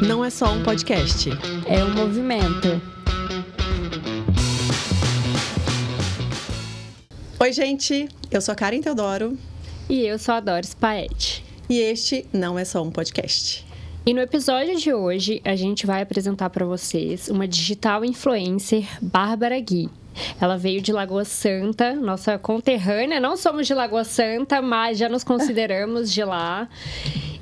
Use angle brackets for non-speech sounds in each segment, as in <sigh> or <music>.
não é só um podcast. É um movimento. Oi, gente. Eu sou a Karen Teodoro. E eu sou a Doris Paet. E este não é só um podcast. E no episódio de hoje, a gente vai apresentar para vocês uma digital influencer, Bárbara Gui. Ela veio de Lagoa Santa, nossa conterrânea. Não somos de Lagoa Santa, mas já nos consideramos de lá.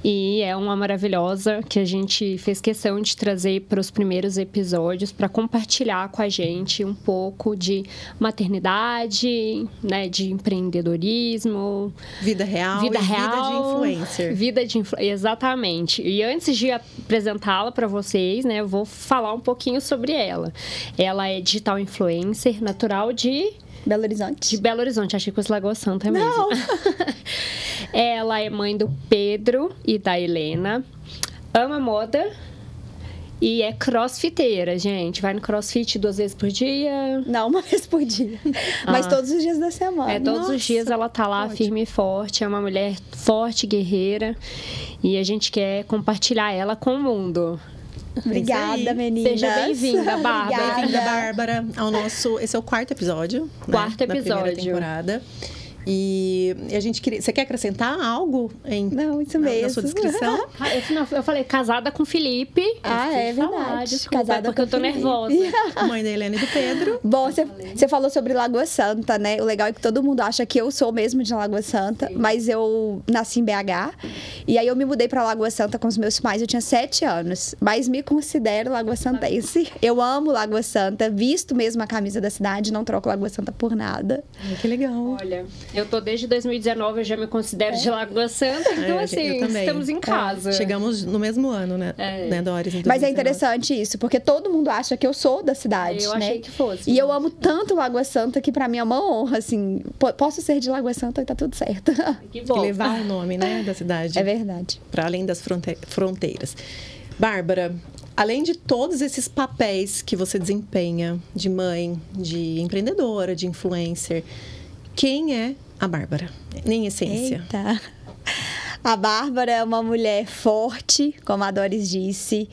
E é uma maravilhosa que a gente fez questão de trazer para os primeiros episódios para compartilhar com a gente um pouco de maternidade, né, de empreendedorismo, vida real, vida, real, vida de influencer. Vida de influ... exatamente. E antes de apresentá-la para vocês, né, eu vou falar um pouquinho sobre ela. Ela é digital influencer, natural de Belo Horizonte. De Belo Horizonte, achei que fosse Lagoa Santa mesmo. Não. <laughs> Ela é mãe do Pedro e da Helena. Ama moda. E é crossfiteira, gente. Vai no crossfit duas vezes por dia. Não, uma <laughs> vez por dia. Mas Ah. todos os dias da semana. É, todos Nossa, os dias ela tá lá ótimo. firme e forte. É uma mulher forte, guerreira. E a gente quer compartilhar ela com o mundo. Obrigada, Isso aí. meninas. Seja bem-vinda, Bárbara. Obrigada. Bem-vinda, Bárbara, ao nosso. Esse é o quarto episódio. né, Quarto Da primeira episódio. temporada. E a gente queria. Você quer acrescentar algo em, Não, isso na- mesmo. na sua descrição? <laughs> Ah, Eu, não, eu falei casada com Felipe. Ah, é falar, verdade. Desculpa, Casada porque com eu tô Felipe. nervosa. <laughs> Mãe da Helena e do Pedro. Bom, você, você falou sobre Lagoa Santa, né? O legal é que todo mundo acha que eu sou mesmo de Lagoa Santa, mas eu nasci em BH. E aí eu me mudei pra Lagoa Santa com os meus pais, eu tinha sete anos. Mas me considero Lagoa Santense. Eu amo Lagoa Santa, visto mesmo a camisa da cidade, não troco Lagoa Santa por nada. Ai, que legal. Olha, eu tô desde 2019, eu já me considero de Lagoa Santa, então É, assim, estamos em casa. Chegamos no mesmo ano, né? É. né Doris? Mas é 2019. interessante isso, porque todo mundo acha que eu sou da cidade, Eu né? achei que fosse. E eu amo tanto Lagoa Santa que pra mim é uma honra, assim. po- Posso ser de Lagoa Santa e tá tudo certo. <laughs> Que E bom. levar o nome, né, da cidade. É verdade. para além das fronte- fronteiras. Bárbara, além de todos esses papéis que você desempenha de mãe, de empreendedora, de influencer, quem é a Bárbara? Em essência. Eita. A Bárbara é uma mulher forte, como a Doris disse.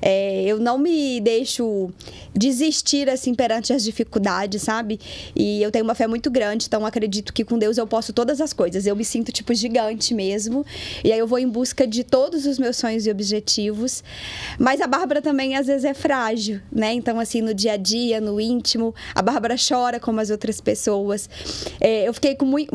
É, eu não me deixo desistir assim perante as dificuldades, sabe? E eu tenho uma fé muito grande, então acredito que com Deus eu posso todas as coisas. Eu me sinto tipo gigante mesmo. E aí eu vou em busca de todos os meus sonhos e objetivos. Mas a Bárbara também às vezes é frágil, né? Então assim, no dia a dia, no íntimo, a Bárbara chora como as outras pessoas. É, eu fiquei com muito,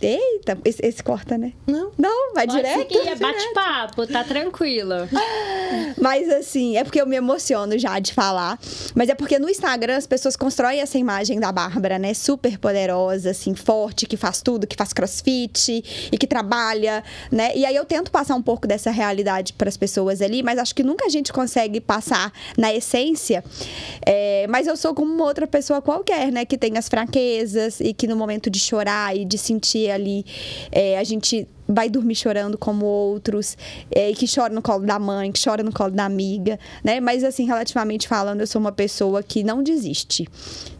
eita, esse, esse corta, né? Não? Não, vai Pode direto. seguir, é bate-papo, tá tranquila. <laughs> Mas assim, é porque eu me emociono já de falar. Mas é porque no Instagram as pessoas constroem essa imagem da Bárbara, né? Super poderosa, assim, forte, que faz tudo, que faz crossfit e que trabalha, né? E aí eu tento passar um pouco dessa realidade para as pessoas ali, mas acho que nunca a gente consegue passar na essência. É, mas eu sou como uma outra pessoa qualquer, né? Que tem as fraquezas e que no momento de chorar e de sentir ali, é, a gente vai dormir chorando como outros, é, que chora no colo da mãe, que chora no colo da amiga, né? Mas assim, relativamente falando, eu sou uma pessoa que não desiste.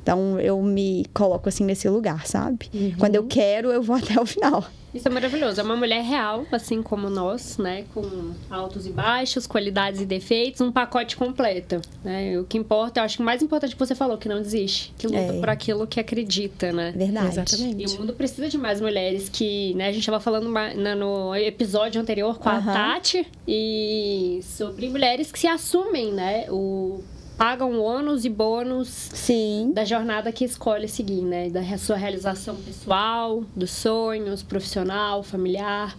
Então eu me coloco assim nesse lugar, sabe? Quando eu quero, eu vou <laughs> até o final. Isso é maravilhoso. É uma mulher real, assim como nós, né? Com altos e baixos, qualidades e defeitos, um pacote completo. Né? O que importa, eu acho que o mais importante que você falou, que não desiste, que luta É. por aquilo que acredita, né? Verdade. E Exatamente. o mundo precisa de mais mulheres que, né, a gente estava falando no episódio anterior com a. Tati e sobre mulheres que se assumem, né? O pagam ônus e bônus Sim. da jornada que escolhe seguir, né? Da sua realização pessoal, dos sonhos, profissional, familiar.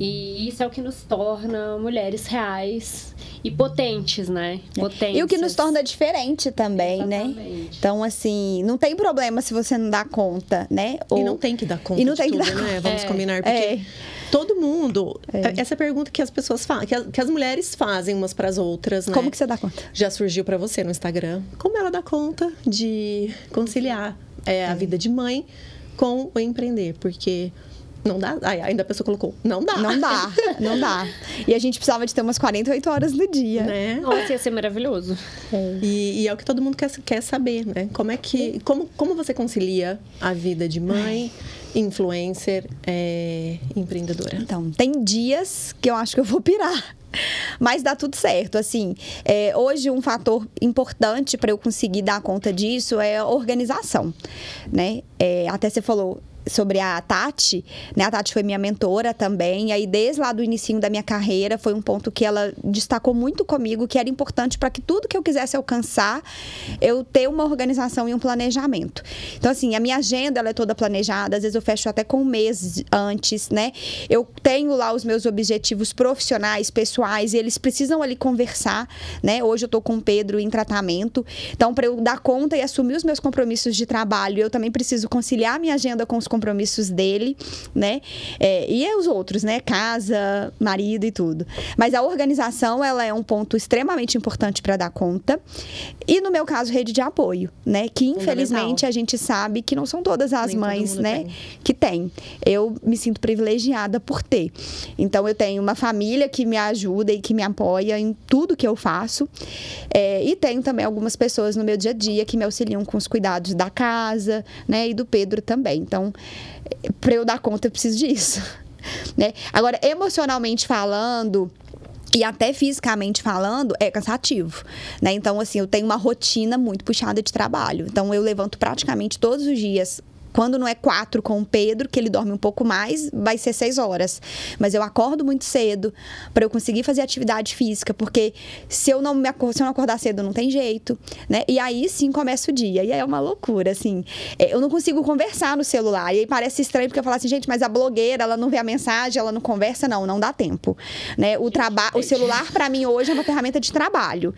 E isso é o que nos torna mulheres reais e potentes, né? Potentes. E o que nos torna diferente também, né? Exatamente. Então, assim, não tem problema se você não dá conta, né? E Ou- não tem que dar conta E não de tem que tudo, dar né? Vamos É. combinar, porque É. todo mundo... Essa é a pergunta que as pessoas fazem, que as, que as mulheres fazem umas para as outras, né? Como que você dá conta? Já surgiu para você no Instagram. Como ela dá conta de conciliar é, a vida de mãe com o empreender? Porque não dá... Ai, ainda a pessoa colocou, não dá. Não dá, não dá. E a gente precisava de ter umas 48 horas no dia. Né? Nossa, ia ser maravilhoso. E, e é o que todo mundo quer, quer saber, né? Como é que. Como, como você concilia a vida de mãe, influencer, é, empreendedora? Então, tem dias que eu acho que eu vou pirar. Mas dá tudo certo, assim. É, hoje, um fator importante para eu conseguir dar conta disso é a organização, né? É, até você falou, sobre a Tati, né? A Tati foi minha mentora também, e aí desde lá do início da minha carreira foi um ponto que ela destacou muito comigo, que era importante para que tudo que eu quisesse alcançar, eu ter uma organização e um planejamento. Então assim, a minha agenda ela é toda planejada, às vezes eu fecho até com um mês antes, né? Eu tenho lá os meus objetivos profissionais, pessoais, e eles precisam ali conversar, né? Hoje eu tô com o Pedro em tratamento. Então, para eu dar conta e assumir os meus compromissos de trabalho, eu também preciso conciliar minha agenda com os compromissos dele, né? É, e os outros, né? Casa, marido e tudo. Mas a organização, ela é um ponto extremamente importante para dar conta. E no meu caso, rede de apoio, né? Que infelizmente a gente sabe que não são todas as Nem mães, né? Tem. Que tem. Eu me sinto privilegiada por ter. Então eu tenho uma família que me ajuda e que me apoia em tudo que eu faço. É, e tenho também algumas pessoas no meu dia a dia que me auxiliam com os cuidados da casa, né? E do Pedro também. Então, para eu dar conta, eu preciso disso. <laughs> Né? Agora, emocionalmente falando, e até fisicamente falando, é cansativo, né? Então, assim, eu tenho uma rotina muito puxada de trabalho. Então, eu levanto praticamente todos os dias quando não é quatro com o Pedro, que ele dorme um pouco mais, vai ser seis horas. Mas eu acordo muito cedo para eu conseguir fazer atividade física, porque se eu não me se eu não acordar cedo, não tem jeito, né? E aí sim começa o dia. E aí é uma loucura, assim. É, eu não consigo conversar no celular. E aí parece estranho porque eu falo assim, gente, mas a blogueira, ela não vê a mensagem, ela não conversa, não, não dá tempo, né? O trabalho, o celular para mim hoje é uma ferramenta de trabalho.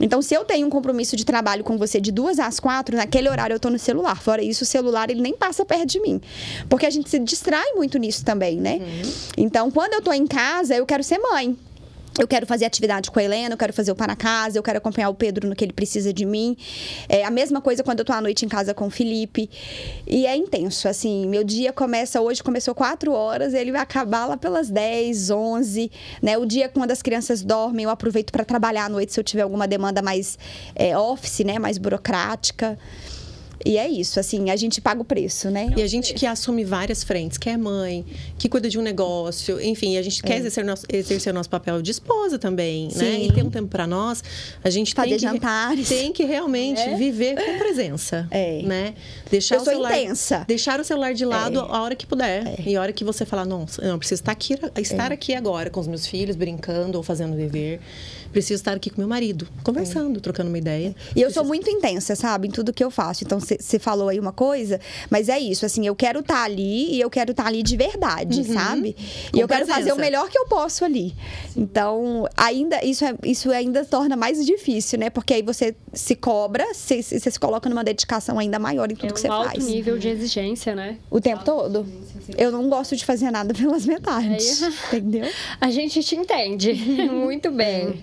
Então, se eu tenho um compromisso de trabalho com você de duas às quatro, naquele horário eu tô no celular. Fora isso, o celular ele nem passa perto de mim. Porque a gente se distrai muito nisso também, né? Uhum. Então, quando eu tô em casa, eu quero ser mãe. Eu quero fazer atividade com a Helena, eu quero fazer o para casa, eu quero acompanhar o Pedro no que ele precisa de mim. É a mesma coisa quando eu tô à noite em casa com o Felipe. E é intenso, assim, meu dia começa hoje, começou 4 horas, ele vai acabar lá pelas 10, 11, né? O dia quando as crianças dormem, eu aproveito para trabalhar à noite se eu tiver alguma demanda mais é, office, né, mais burocrática. E é isso, assim, a gente paga o preço, né? E a gente que assume várias frentes, que é mãe, que cuida de um negócio, enfim, a gente é. quer exercer, nosso, exercer o nosso papel de esposa também, Sim. né? E ter um tempo para nós, a gente Fazer tem que, jantares. tem que realmente é. viver com presença, é. né? Deixar Eu o celular, intensa. Deixar o celular de lado é. a hora que puder. É. E a hora que você falar, não, não preciso estar aqui, estar é. aqui agora com os meus filhos, brincando ou fazendo dever preciso estar aqui com meu marido, conversando, é. trocando uma ideia. E eu preciso... sou muito intensa, sabe, em tudo que eu faço. Então, você falou aí uma coisa, mas é isso, assim, eu quero estar tá ali e eu quero estar tá ali de verdade, uhum. sabe? Com e eu presença. quero fazer o melhor que eu posso ali. Então, ainda, isso, é, isso ainda torna mais difícil, né? Porque aí você se cobra, você, se coloca numa dedicação ainda maior em tudo é que você faz. É um alto nível de exigência, né? O tempo todo. Eu não gosto de fazer nada <laughs> pelas metades, é. <laughs> entendeu? A gente te entende <laughs> muito bem.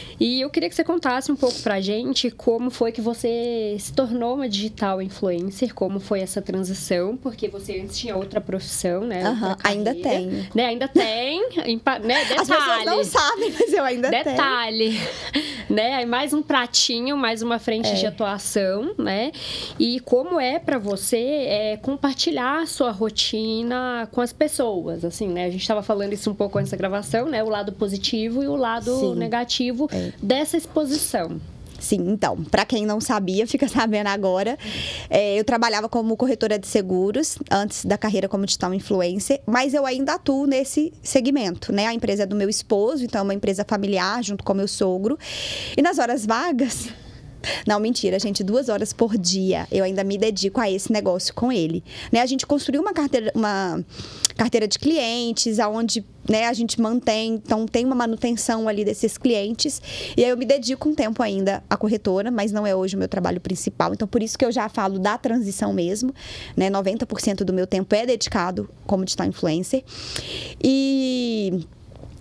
E eu queria que você contasse um pouco pra gente como foi que você se tornou uma digital influencer, como foi essa transição, porque você antes tinha outra profissão, né? Uhum, ainda tem. Né? Ainda tem. né? Detalhe. As pessoas não sabem, mas eu ainda Detalhe. tenho. Detalhe. <laughs> né? Aí mais um pratinho, mais uma frente é. de atuação, né? E como é para você é, compartilhar a sua rotina com as pessoas, assim, né? A gente estava falando isso um pouco antes da gravação, né? O lado positivo e o lado Sim. negativo. É dessa exposição? Sim, então, para quem não sabia, <laughs> fica sabendo agora. É, eu trabalhava como corretora de seguros antes da carreira como digital influencer, mas eu ainda atuo nesse segmento, né? A empresa é do meu esposo, então é uma empresa familiar, junto com meu sogro. E nas horas vagas, não, mentira, gente, duas horas por dia eu ainda me dedico a esse negócio com ele. Né? A gente construiu uma carteira, uma carteira de clientes, aonde né, a gente mantém, então tem uma manutenção ali desses clientes. E aí eu me dedico um tempo ainda à corretora, mas não é hoje o meu trabalho principal. Então, por isso que eu já falo da transição mesmo. Né? 90% do meu tempo é dedicado como digital influencer. E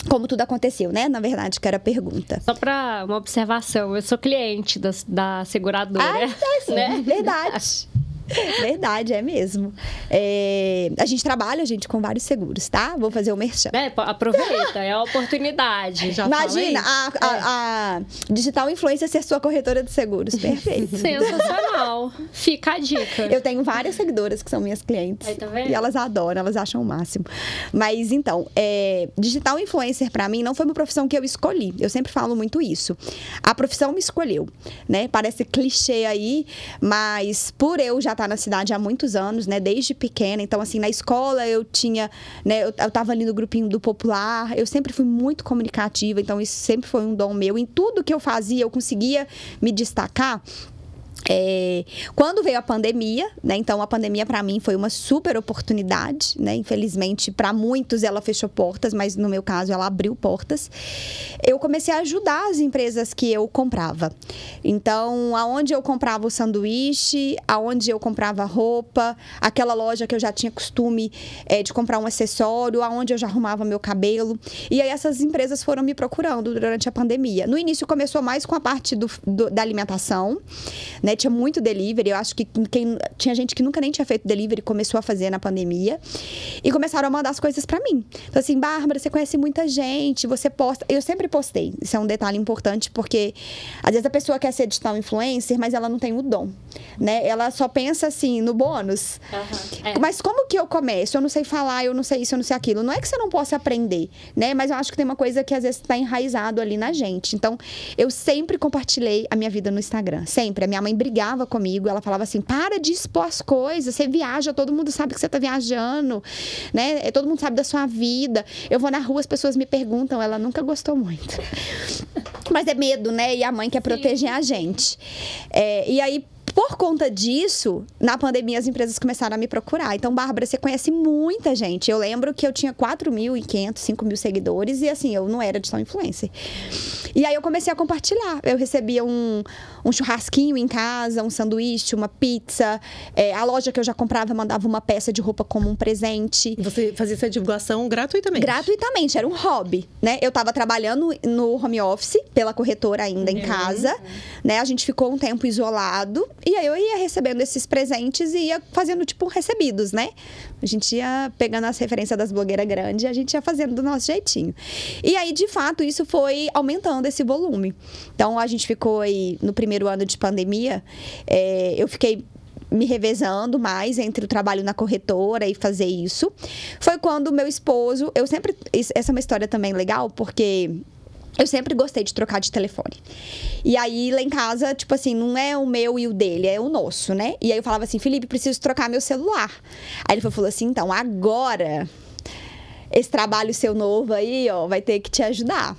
como tudo aconteceu, né? Na verdade, que era a pergunta. Só para uma observação, eu sou cliente da, da seguradora. Ah, é sim, <laughs> né? verdade. <laughs> Verdade, é mesmo. É, a gente trabalha, gente, com vários seguros, tá? Vou fazer o merchan. É, aproveita, é a oportunidade. <laughs> Já Imagina a, a- a digital influencer ser sua corretora de seguros. Perfeito. <laughs> Sensacional. Fica a dica. Eu tenho várias seguidoras que são minhas clientes. Aí, tá vendo? E elas adoram, elas acham o máximo. Mas então, é, digital influencer pra mim não foi uma profissão que eu escolhi. Eu sempre falo muito isso. A profissão me escolheu, né? Parece clichê aí, mas por eu já estar na cidade há muitos anos, né? Desde pequena, então assim, na escola eu tinha, né? Eu, eu tava ali no grupinho do popular, eu sempre fui muito comunicativa, então isso sempre foi um dom meu. Em tudo que eu fazia, eu conseguia me destacar. É, quando veio a pandemia, né? Então a pandemia para mim foi uma super oportunidade, né? Infelizmente para muitos ela fechou portas, mas no meu caso ela abriu portas. Eu comecei a ajudar as empresas que eu comprava. Então, aonde eu comprava o sanduíche, aonde eu comprava roupa, aquela loja que eu já tinha costume é, de comprar um acessório, aonde eu já arrumava meu cabelo. E aí essas empresas foram me procurando durante a pandemia. No início começou mais com a parte do- do- da alimentação, né? Tinha muito delivery. Eu acho que quem, tinha gente que nunca nem tinha feito delivery começou a fazer na pandemia. E começaram a mandar as coisas pra mim. Então, assim, Bárbara, você conhece muita gente, você posta. Eu sempre postei. Isso é um detalhe importante, porque às vezes a pessoa quer ser digital influencer, mas ela não tem o dom, né? Ela só pensa assim no bônus. Aham, é. Mas como que eu começo? Eu não sei falar, eu não sei isso, eu não sei aquilo. Não é que você não possa aprender, né? Mas eu acho que tem uma coisa que às vezes está enraizado ali na gente. Então, eu sempre compartilhei a minha vida no Instagram. Sempre. A minha mãe brigava comigo, ela falava assim: para de expor as coisas, você viaja, todo mundo sabe que você tá viajando, né? É, Todo mundo sabe da sua vida. Eu vou na rua, as pessoas me perguntam, ela nunca gostou muito. <laughs> Mas é medo, né? E a mãe quer proteger a gente. É, e aí, por conta disso, na pandemia as empresas começaram a me procurar. Então, Bárbara, você conhece muita gente. Eu lembro que eu tinha 4.500, 5 mil seguidores e assim, eu não era digital influencer. E aí eu comecei a compartilhar. Eu recebia um, um churrasquinho em casa, um sanduíche, uma pizza. É, a loja que eu já comprava mandava uma peça de roupa como um presente. Você fazia essa divulgação gratuitamente. Gratuitamente, era um hobby, né? Eu tava trabalhando no home office, pela corretora ainda em casa, né? A gente ficou um tempo isolado e aí eu ia recebendo esses presentes e ia fazendo, tipo, recebidos, né? A gente ia pegando as referências das blogueiras grandes e a gente ia fazendo do nosso jeitinho. E aí, de fato, isso foi aumentando esse volume. Então, a gente ficou aí, no primeiro ano de pandemia, é, eu fiquei me revezando mais entre o trabalho na corretora e fazer isso. Foi quando meu esposo, eu sempre, essa é uma história também legal, porque eu sempre gostei de trocar de telefone. E aí, lá em casa, tipo assim, não é o meu e o dele, é o nosso, né? E aí eu falava assim, Felipe, preciso trocar meu celular. Aí ele falou assim, então, agora, esse trabalho seu novo aí, ó, vai ter que te ajudar.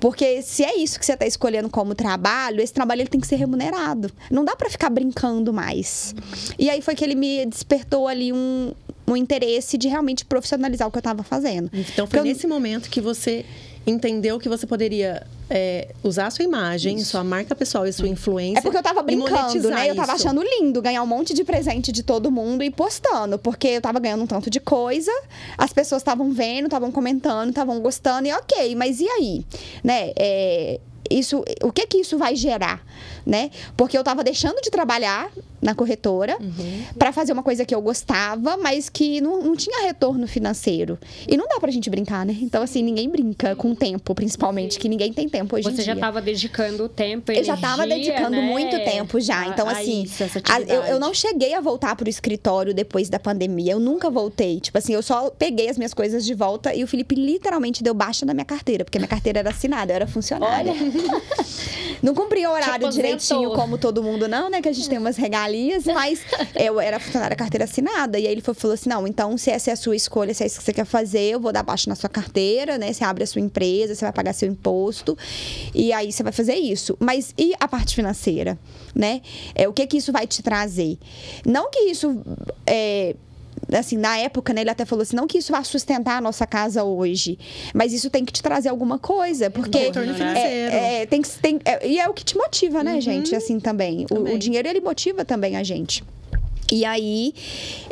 Porque se é isso que você está escolhendo como trabalho, esse trabalho ele tem que ser remunerado. Não dá para ficar brincando mais. E aí foi que ele me despertou ali um, um interesse de realmente profissionalizar o que eu estava fazendo. Então Porque foi eu- nesse momento que você entendeu que você poderia é, usar a sua imagem, sua marca pessoal e sua influência. É porque eu tava brincando, né? Eu tava isso. achando lindo ganhar um monte de presente de todo mundo e postando, porque eu tava ganhando um tanto de coisa, as pessoas estavam vendo, estavam comentando, estavam gostando, e ok, mas e aí? Né? É, isso, o que que isso vai gerar, né? Porque eu tava deixando de trabalhar na corretora Uhum. pra fazer uma coisa que eu gostava, mas que não, não tinha retorno financeiro. E não dá pra gente brincar, né? Então, assim, ninguém brinca com o tempo, principalmente, que ninguém tem tempo hoje em Você dia. já estava dedicando tempo, Eu já estava dedicando né, muito tempo já. Então, a assim, isso, a- eu, eu não cheguei a voltar pro escritório depois da pandemia. Eu nunca voltei. Tipo assim, eu só peguei as minhas coisas de volta e o Felipe literalmente deu baixa na minha carteira, porque minha carteira era assinada, eu era funcionária. Não cumpria o horário aposentou. direitinho como todo mundo, não, né? Que a gente tem umas regalias, mas eu era funcionária carteira assinada. E aí ele falou assim: não, então se essa é a sua escolha, se é isso que você quer fazer, eu vou dar baixa na sua carteira, né? Você abre a sua empresa, você vai pagar seu imposto. E aí você vai fazer isso. Mas e a parte financeira, né? É, o que que isso vai te trazer? Não que isso. É, assim, na época, né, ele até falou assim, não que isso vá sustentar a nossa casa hoje, mas isso tem que te trazer alguma coisa, porque retorno financeiro. é, é, tem que tem, é, e é o que te motiva, né, gente, assim também. O- O, Também. dinheiro ele motiva também a gente. E aí,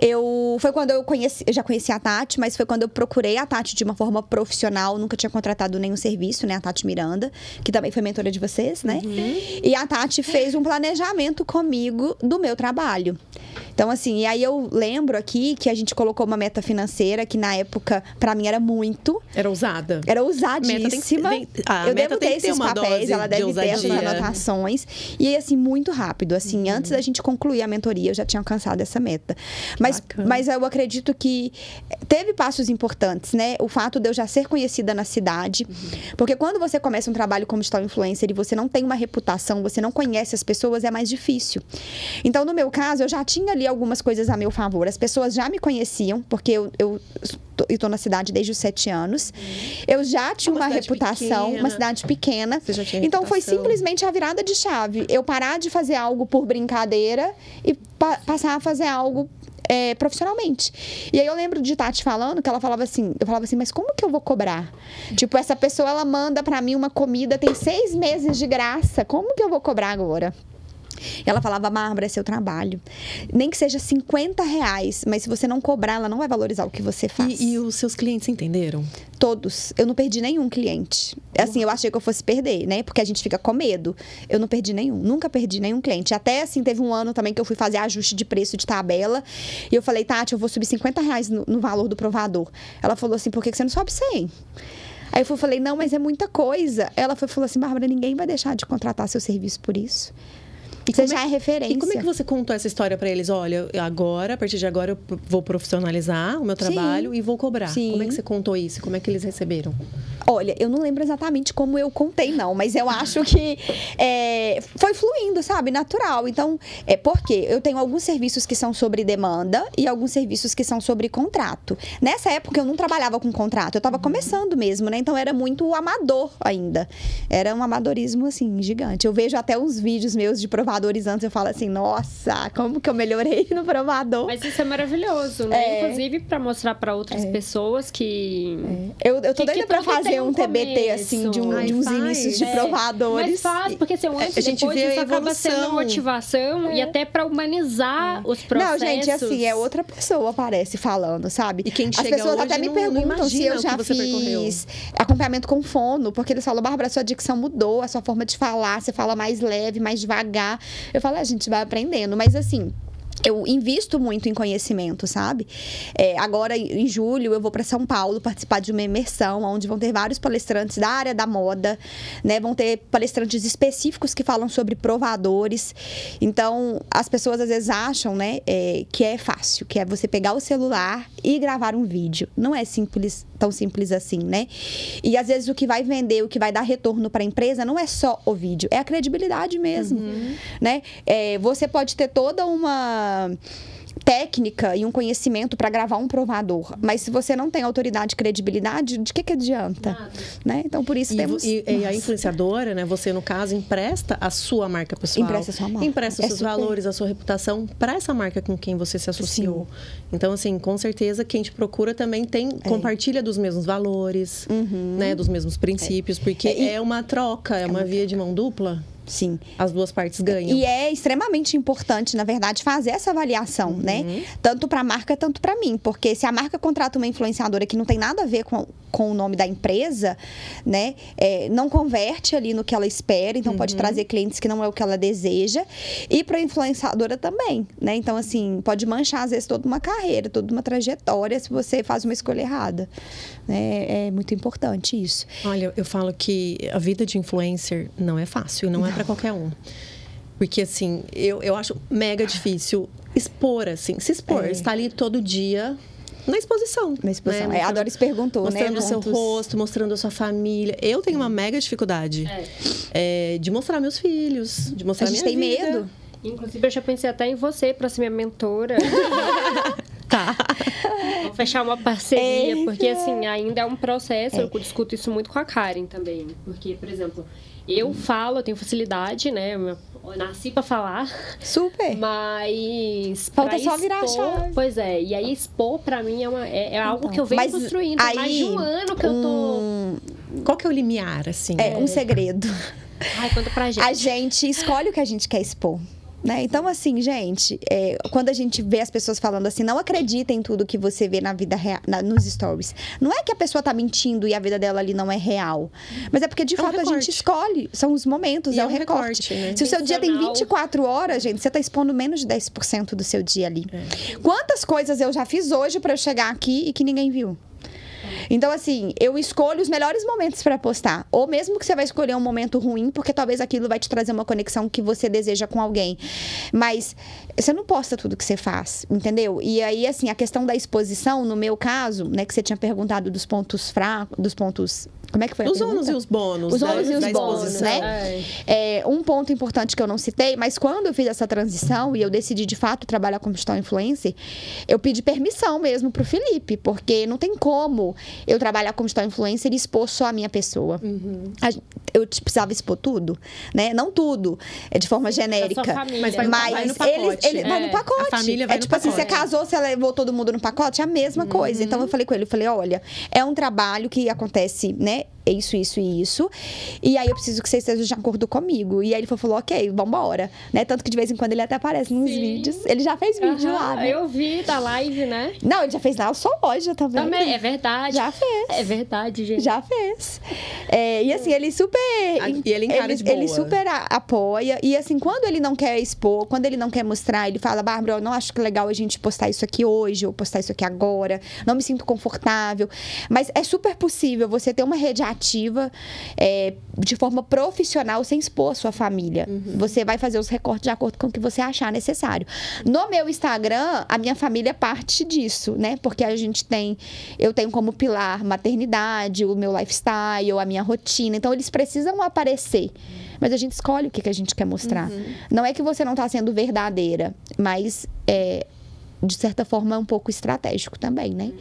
eu. Foi quando eu conheci. Eu já conheci a Tati, mas foi quando eu procurei a Tati de uma forma profissional. Nunca tinha contratado nenhum serviço, né? A Tati Miranda, que também foi mentora de vocês, né? E a Tati fez um planejamento comigo do meu trabalho. Então, assim, e aí eu lembro aqui que a gente colocou uma meta financeira que na época, para mim, era muito. Era ousada. Era ousadíssima. Tem, eu meta devo ter esses papéis, ela deve de ter essas anotações. E assim, muito rápido. Assim, uhum. antes da gente concluir a mentoria, eu já tinha alcançado essa meta. Mas, mas eu acredito que teve passos importantes, né? O fato de eu já ser conhecida na cidade. Uhum. Porque quando você começa um trabalho como digital influencer e você não tem uma reputação, você não conhece as pessoas, é mais difícil. Então, no meu caso, eu já tinha ali algumas coisas a meu favor. As pessoas já me conheciam, porque eu, eu estou na cidade desde os sete anos. Eu já tinha uma, uma reputação, pequena. uma cidade pequena. então, foi simplesmente a virada de chave. Eu parar de fazer algo por brincadeira e pa passar a fazer algo é, profissionalmente. E aí eu lembro de Tati falando que ela falava assim, eu falava assim, mas como que eu vou cobrar? Tipo, essa pessoa ela manda para mim uma comida, tem seis meses de graça, como que eu vou cobrar agora? Ela falava, Bárbara, é seu trabalho. Nem que seja 50 reais, mas se você não cobrar, ela não vai valorizar o que você faz. E, e os seus clientes entenderam? Todos. Eu não perdi nenhum cliente. Assim, eu achei que eu fosse perder, né? Porque a gente fica com medo. Eu não perdi nenhum. Nunca perdi nenhum cliente. Até, assim, teve um ano também que eu fui fazer ajuste de preço de tabela. E eu falei, Tati, eu vou subir 50 reais no, no valor do provador. Ela falou assim, por que você não sobe 100? Aí eu falei, não, mas é muita coisa. Ela foi, falou assim, Bárbara, ninguém vai deixar de contratar seu serviço por isso. E você já é, é referência. E como é que você contou essa história para eles? Olha, agora, a partir de agora, eu vou profissionalizar o meu trabalho Sim. e vou cobrar. Sim. Como é que você contou isso? Como é que eles receberam? Olha, eu não lembro exatamente como eu contei, não, mas eu acho que é, foi fluindo, sabe? Natural. Então, é porque eu tenho alguns serviços que são sobre demanda e alguns serviços que são sobre contrato. Nessa época eu não trabalhava com contrato, eu estava uhum. começando mesmo, né? Então era muito amador ainda. Era um amadorismo, assim, gigante. Eu vejo até uns vídeos meus de provadores antes, eu falo assim, nossa, como que eu melhorei no provador. Mas isso é maravilhoso, né? É. Inclusive para mostrar para outras é. pessoas que. É. Eu, eu tô que, doida pra fazer um, um TBT, assim, de, um, Ai, de uns faz. inícios de é. provadores. Mas faz, porque assim, antes, a gente vê isso acaba sendo motivação é. e até para humanizar é. os processos. Não, gente, assim, é outra pessoa aparece falando, sabe? E quem chega As pessoas até me perguntam se eu já fiz percorreu. acompanhamento com fono, porque eles falam, Bárbara, sua dicção mudou, a sua forma de falar, você fala mais leve, mais devagar. Eu falo, a gente vai aprendendo, mas assim, eu invisto muito em conhecimento, sabe? É, agora, em julho, eu vou para São Paulo participar de uma imersão, onde vão ter vários palestrantes da área da moda, né? Vão ter palestrantes específicos que falam sobre provadores. Então, as pessoas às vezes acham, né, é, que é fácil, que é você pegar o celular e gravar um vídeo. Não é simples, tão simples assim, né? E às vezes o que vai vender, o que vai dar retorno para a empresa, não é só o vídeo, é a credibilidade mesmo, uhum. né? É, você pode ter toda uma técnica e um conhecimento para gravar um provador, mas se você não tem autoridade e credibilidade, de que que adianta, Nada. né? Então por isso e, temos e, e, a influenciadora, né? Você no caso empresta a sua marca pessoal, empresta a sua marca, empresta os é seus super... valores, a sua reputação para essa marca com quem você se associou. Sim. Então assim, com certeza quem te procura também tem é. compartilha dos mesmos valores, uhum. né? Dos mesmos princípios, é. porque é, é uma troca, é, uma, uma via de mão dupla. Sim. As duas partes ganham. E é extremamente importante, na verdade, fazer essa avaliação, né? uhum. né? Tanto para a marca, tanto para mim. Porque se a marca contrata uma influenciadora que não tem nada a ver com, com o nome da empresa, né? É, não converte ali no que ela espera, então uhum. pode trazer clientes que não é o que ela deseja. E para a influenciadora também, né? Então, assim, pode manchar, às vezes, toda uma carreira, toda uma trajetória se você faz uma escolha errada. É, é muito importante isso. Olha, eu falo que a vida de influencer não é fácil, não, não. é para qualquer um. Porque, assim, eu, eu acho mega difícil expor, assim, se expor, é. estar ali todo dia na exposição. Na exposição. Né? É, a Doris perguntou, mostrando né? Mostrando o seu rosto, mostrando a sua família. Eu tenho uma mega dificuldade é. É, de mostrar meus filhos, de mostrar a gente tem vida. medo. Inclusive, eu já pensei até em você para ser minha mentora. <laughs> tá. Vamos fechar uma parceria, porque assim, ainda é um processo. É. Eu discuto isso muito com a Karen também. Porque, por exemplo, eu falo, eu tenho facilidade, né? Eu nasci para falar. Super. Mas. Falta só expor, virar a chave. Pois é. E aí, expor pra mim é, uma, é, é algo então, que eu venho construindo. Aí, mais de um ano que eu tô. Qual que é o limiar, assim? É, um segredo. Ai, conta pra gente. A gente escolhe o que a gente quer expor. Né? Então, assim, gente, é, quando a gente vê as pessoas falando assim, não acredita em tudo que você vê na vida real, na, nos stories. Não é que a pessoa tá mentindo e a vida dela ali não é real. Mas é porque, de É um fato, a gente escolhe. São os momentos, E é é o um recorte. recorte, né? Se o seu dia tem Intencional. 24 horas, gente, você tá expondo menos de 10% do seu dia ali. É. Quantas coisas eu já fiz hoje pra eu chegar aqui e que ninguém viu? Então, assim, eu escolho os melhores momentos pra postar. Ou mesmo que você vai escolher um momento ruim, porque talvez aquilo vai te trazer uma conexão que você deseja com alguém. Mas você não posta tudo que você faz, entendeu? E aí, assim, a questão da exposição, no meu caso, né, que você tinha perguntado dos pontos fracos, dos pontos. Como é que foi a Os ônus e os bônus. Os da- ônus e os bônus, né? É, um ponto importante que eu não citei, mas quando eu fiz essa transição e eu decidi de fato trabalhar como digital influencer, eu pedi permissão mesmo pro Felipe, porque não tem como eu trabalhar como digital influencer e expor só a minha pessoa. Uhum. Eu te- precisava expor tudo, né? Não tudo, é de forma genérica. sua família. Mas vai no- Mas vai no ele, pacote. ele vai É, no pacote. a família vai é no tipo assim, você casou, você levou todo mundo no pacote, é a mesma coisa. Então eu falei com ele, eu falei, olha, é um trabalho que acontece, né? い É isso, isso e isso. E aí eu preciso que você esteja de acordo comigo. E aí ele falou, ok, vambora. Né? Tanto que de vez em quando ele até aparece nos Sim. vídeos. Ele já fez vídeo Aham, lá, né? Eu vi da live, né? Não, ele já fez na sua loja também. Também, é verdade. Já fez. É verdade, gente. Já fez. É, e assim, ele super. E ele encara de ele boa. super a- apoia. E assim, quando ele não quer expor, quando ele não quer mostrar, ele fala: Bárbara, eu não acho que é legal a gente postar isso aqui hoje, ou postar isso aqui agora. Não me sinto confortável. Mas é super possível você ter uma rede ativa é, de forma profissional sem expor a sua família. Você vai fazer os recortes de acordo com o que você achar necessário. No meu Instagram, a minha família é parte disso, né? Porque a gente tem, eu tenho como pilar maternidade, o meu lifestyle, a minha rotina. Então eles precisam aparecer. Mas a gente escolhe o que, que a gente quer mostrar. Não é que você não está sendo verdadeira, mas é, de certa forma é um pouco estratégico também, né?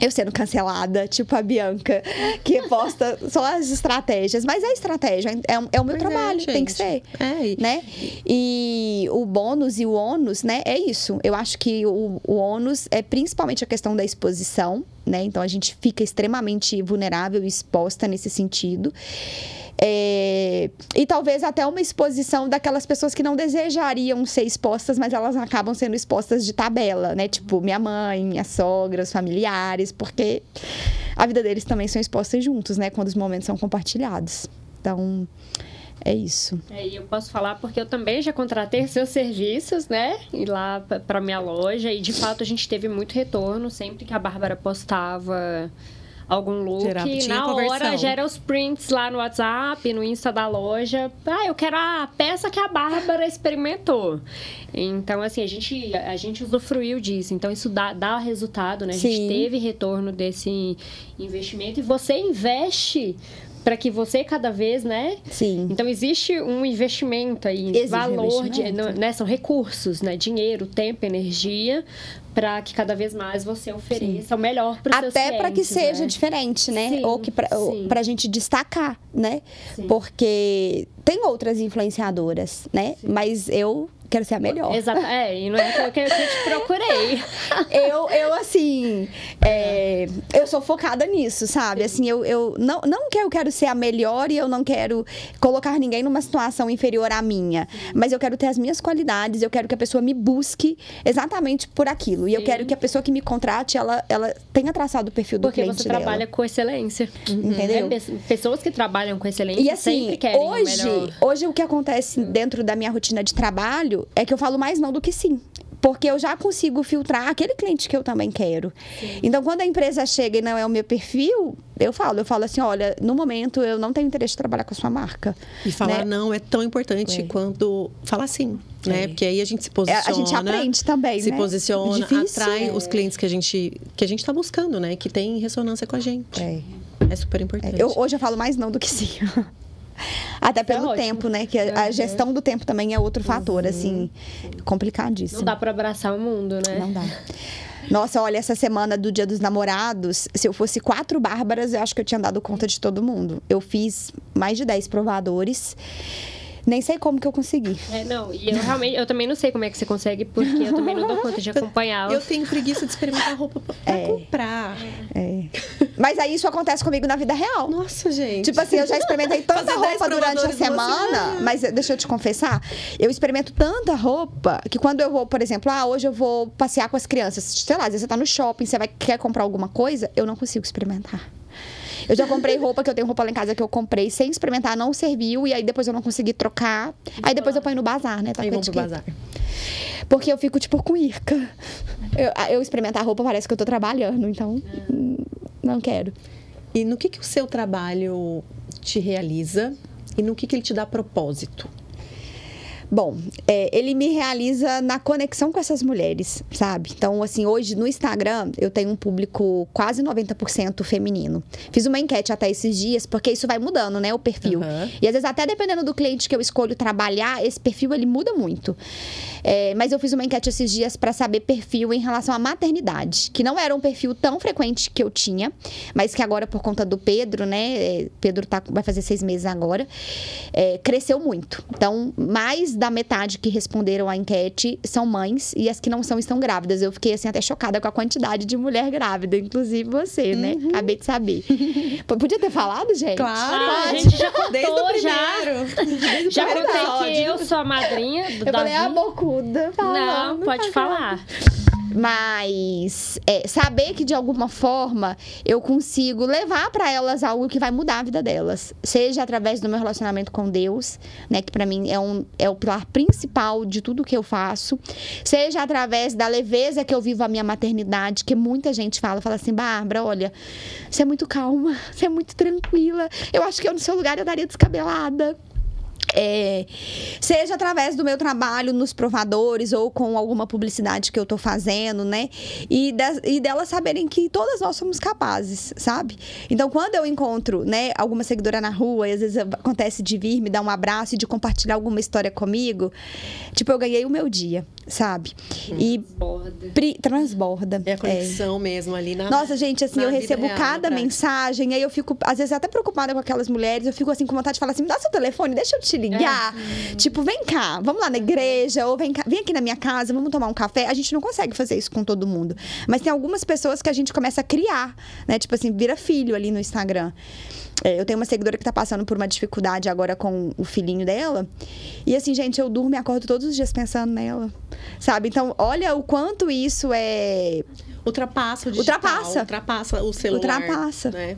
Eu sendo cancelada, tipo a Bianca, que <laughs> posta só as estratégias. Mas é estratégia, é, é o meu Pois é, trabalho, tem que ser. É, e- né? E o bônus e o ônus, né? É isso. Eu acho que o, o ônus é principalmente a questão da exposição, né? Então a gente fica extremamente vulnerável e exposta nesse sentido. É, E talvez até uma exposição daquelas pessoas que não desejariam ser expostas, mas elas acabam sendo expostas de tabela, né? Tipo, minha mãe, minha sogra, os familiares, porque a vida deles também são expostas juntos, né? Quando os momentos são compartilhados. Então, é isso. É, e eu posso falar porque eu também já contratei seus serviços, né? Ir lá p- pra minha loja e de fato a gente teve muito retorno sempre que a Bárbara postava algum look. Gerava- tinha na hora conversão. gera os prints lá no WhatsApp, no Insta da loja. Ah, eu quero a peça que a Bárbara experimentou. Então, assim, a gente, a gente usufruiu disso. Então, isso dá, dá resultado, né? A gente Sim. teve retorno desse investimento e você investe para que você cada vez, né, Sim. então existe um investimento aí, Existe valor, de, investimento. no- né, são recursos, né, dinheiro, tempo, energia, para que cada vez mais você ofereça o melhor para os Até para que seja né? diferente, né? Sim, Ou que sim. pra gente destacar, né? Sim. Porque tem outras influenciadoras, né? Mas eu quero ser a melhor. Exato, é, e não é que eu, que eu te procurei. <laughs> eu, eu, assim, é, eu sou focada nisso, sabe? Assim, eu, eu não, não que eu quero ser a melhor e eu não quero colocar ninguém numa situação inferior à minha. Mas eu quero ter as minhas qualidades, eu quero que a pessoa me busque exatamente por aquilo. E eu Sim. quero que a pessoa que me contrate, ela, ela tenha traçado o perfil do Porque cliente você dela. trabalha com excelência. Entendeu? É, pe- pessoas que trabalham com excelência E assim, sempre querem o hoje, melhor. hoje o que acontece dentro da minha rotina de trabalho é que eu falo mais não do que sim. Porque eu já consigo filtrar aquele cliente que eu também quero. Então, quando a empresa chega e não é o meu perfil, eu falo, eu falo assim, olha, no momento eu não tenho interesse de trabalhar com a sua marca. E falar né? não é tão importante É. quanto falar sim, né? Porque aí a gente se É, posiciona. a gente aprende também, se né? posiciona, Difícil, atrai é. os clientes que a gente que a gente está buscando, né? Que tem ressonância com a gente. É. É super importante. Eu- hoje eu falo mais não do que sim. <laughs> Até pelo ótimo. tempo, né? Que a, a Uhum. gestão do tempo também é outro fator, assim, complicadíssimo. Não dá para abraçar o mundo, né? Não dá. Nossa, olha, essa semana do Dia dos Namorados, se eu fosse quatro Bárbaras, eu acho que eu tinha dado conta de todo mundo. Eu fiz mais de 10 provadores. Nem sei como que eu consegui. É, não, e eu realmente, eu também não sei como é que você consegue, porque eu também não dou conta de <laughs> acompanhar. Eu tenho preguiça de experimentar roupa pra É. comprar. É. Mas aí isso acontece comigo na vida real. Nossa, gente. Tipo assim, eu já experimentei <laughs> tanta roupa durante a semana. mas deixa eu te confessar, eu experimento tanta roupa que quando eu vou, por exemplo, ah, hoje eu vou passear com as crianças, sei lá, às vezes você tá no shopping, você vai, quer comprar alguma coisa, eu não consigo experimentar. Eu já comprei roupa, que eu tenho roupa lá em casa que eu comprei sem experimentar, não serviu, e aí depois eu não consegui trocar. Aí depois eu ponho no bazar, né? Tá Aí vamos pro bazar. Porque eu fico, tipo, com irca. Eu, eu experimentar roupa parece que eu tô trabalhando, então. hum, Não quero. E no que, que o seu trabalho te realiza e no que, que ele te dá propósito? Bom, é, ele me realiza na conexão com essas mulheres, sabe? Então, assim, hoje no Instagram eu tenho um público quase 90% feminino. Fiz uma enquete até esses dias, porque isso vai mudando, né? O perfil. Aham. E às vezes, até dependendo do cliente que eu escolho trabalhar, esse perfil ele muda muito. É, mas eu fiz uma enquete esses dias para saber perfil em relação à maternidade, que não era um perfil tão frequente que eu tinha, mas que agora, por conta do Pedro, né? é, Pedro tá, vai fazer seis meses agora, é, cresceu muito. Então, mais da metade que responderam à enquete são mães e as que não são estão grávidas. Eu fiquei assim até chocada com a quantidade de mulher grávida, inclusive você, né? Acabei de saber. <laughs> Pô, Podia ter falado, gente? Ah, a gente já contou, Desde o já. primeiro. Desde o Já contei episódio. que eu sou a madrinha do Eu Davi. falei, ah, bocuda. Não, falando. pode falar. Mas é, saber que de alguma forma eu consigo levar para elas algo que vai mudar a vida delas, seja através do meu relacionamento com Deus, né, que para mim é, um, é o pilar principal de tudo que eu faço, seja através da leveza que eu vivo a minha maternidade, que muita gente fala, fala assim, Bárbara, olha, você é muito calma, <laughs> você é muito tranquila, eu acho que eu no seu lugar eu daria descabelada. É, seja através do meu trabalho nos provadores ou com alguma publicidade que eu tô fazendo, né? E, das- e delas saberem que todas nós somos capazes, sabe? Então, quando eu encontro, né, alguma seguidora na rua, e às vezes acontece de vir me dar um abraço e de compartilhar alguma história comigo, tipo, eu ganhei o meu dia, sabe? E Borda. pri- transborda. É a É. conexão mesmo ali na. Nossa, gente, assim, eu recebo real, cada prática. mensagem, aí eu fico, às vezes, até preocupada com aquelas mulheres, eu fico assim, com vontade de falar assim, me dá seu telefone, deixa eu te ligar. Tipo, vem cá, vamos lá na igreja, ou vem, cá, vem aqui na minha casa, vamos tomar um café. A gente não consegue fazer isso com todo mundo. Mas tem algumas pessoas que a gente começa a criar, né? Tipo assim, vira filho ali no Instagram. É, eu tenho uma seguidora que tá passando por uma dificuldade agora com o filhinho dela. E assim, gente, eu durmo e acordo todos os dias pensando nela. Sabe? Então, olha o quanto isso é Ultrapassa o digital. Ultrapassa. Ultrapassa o celular. Ultrapassa. Né?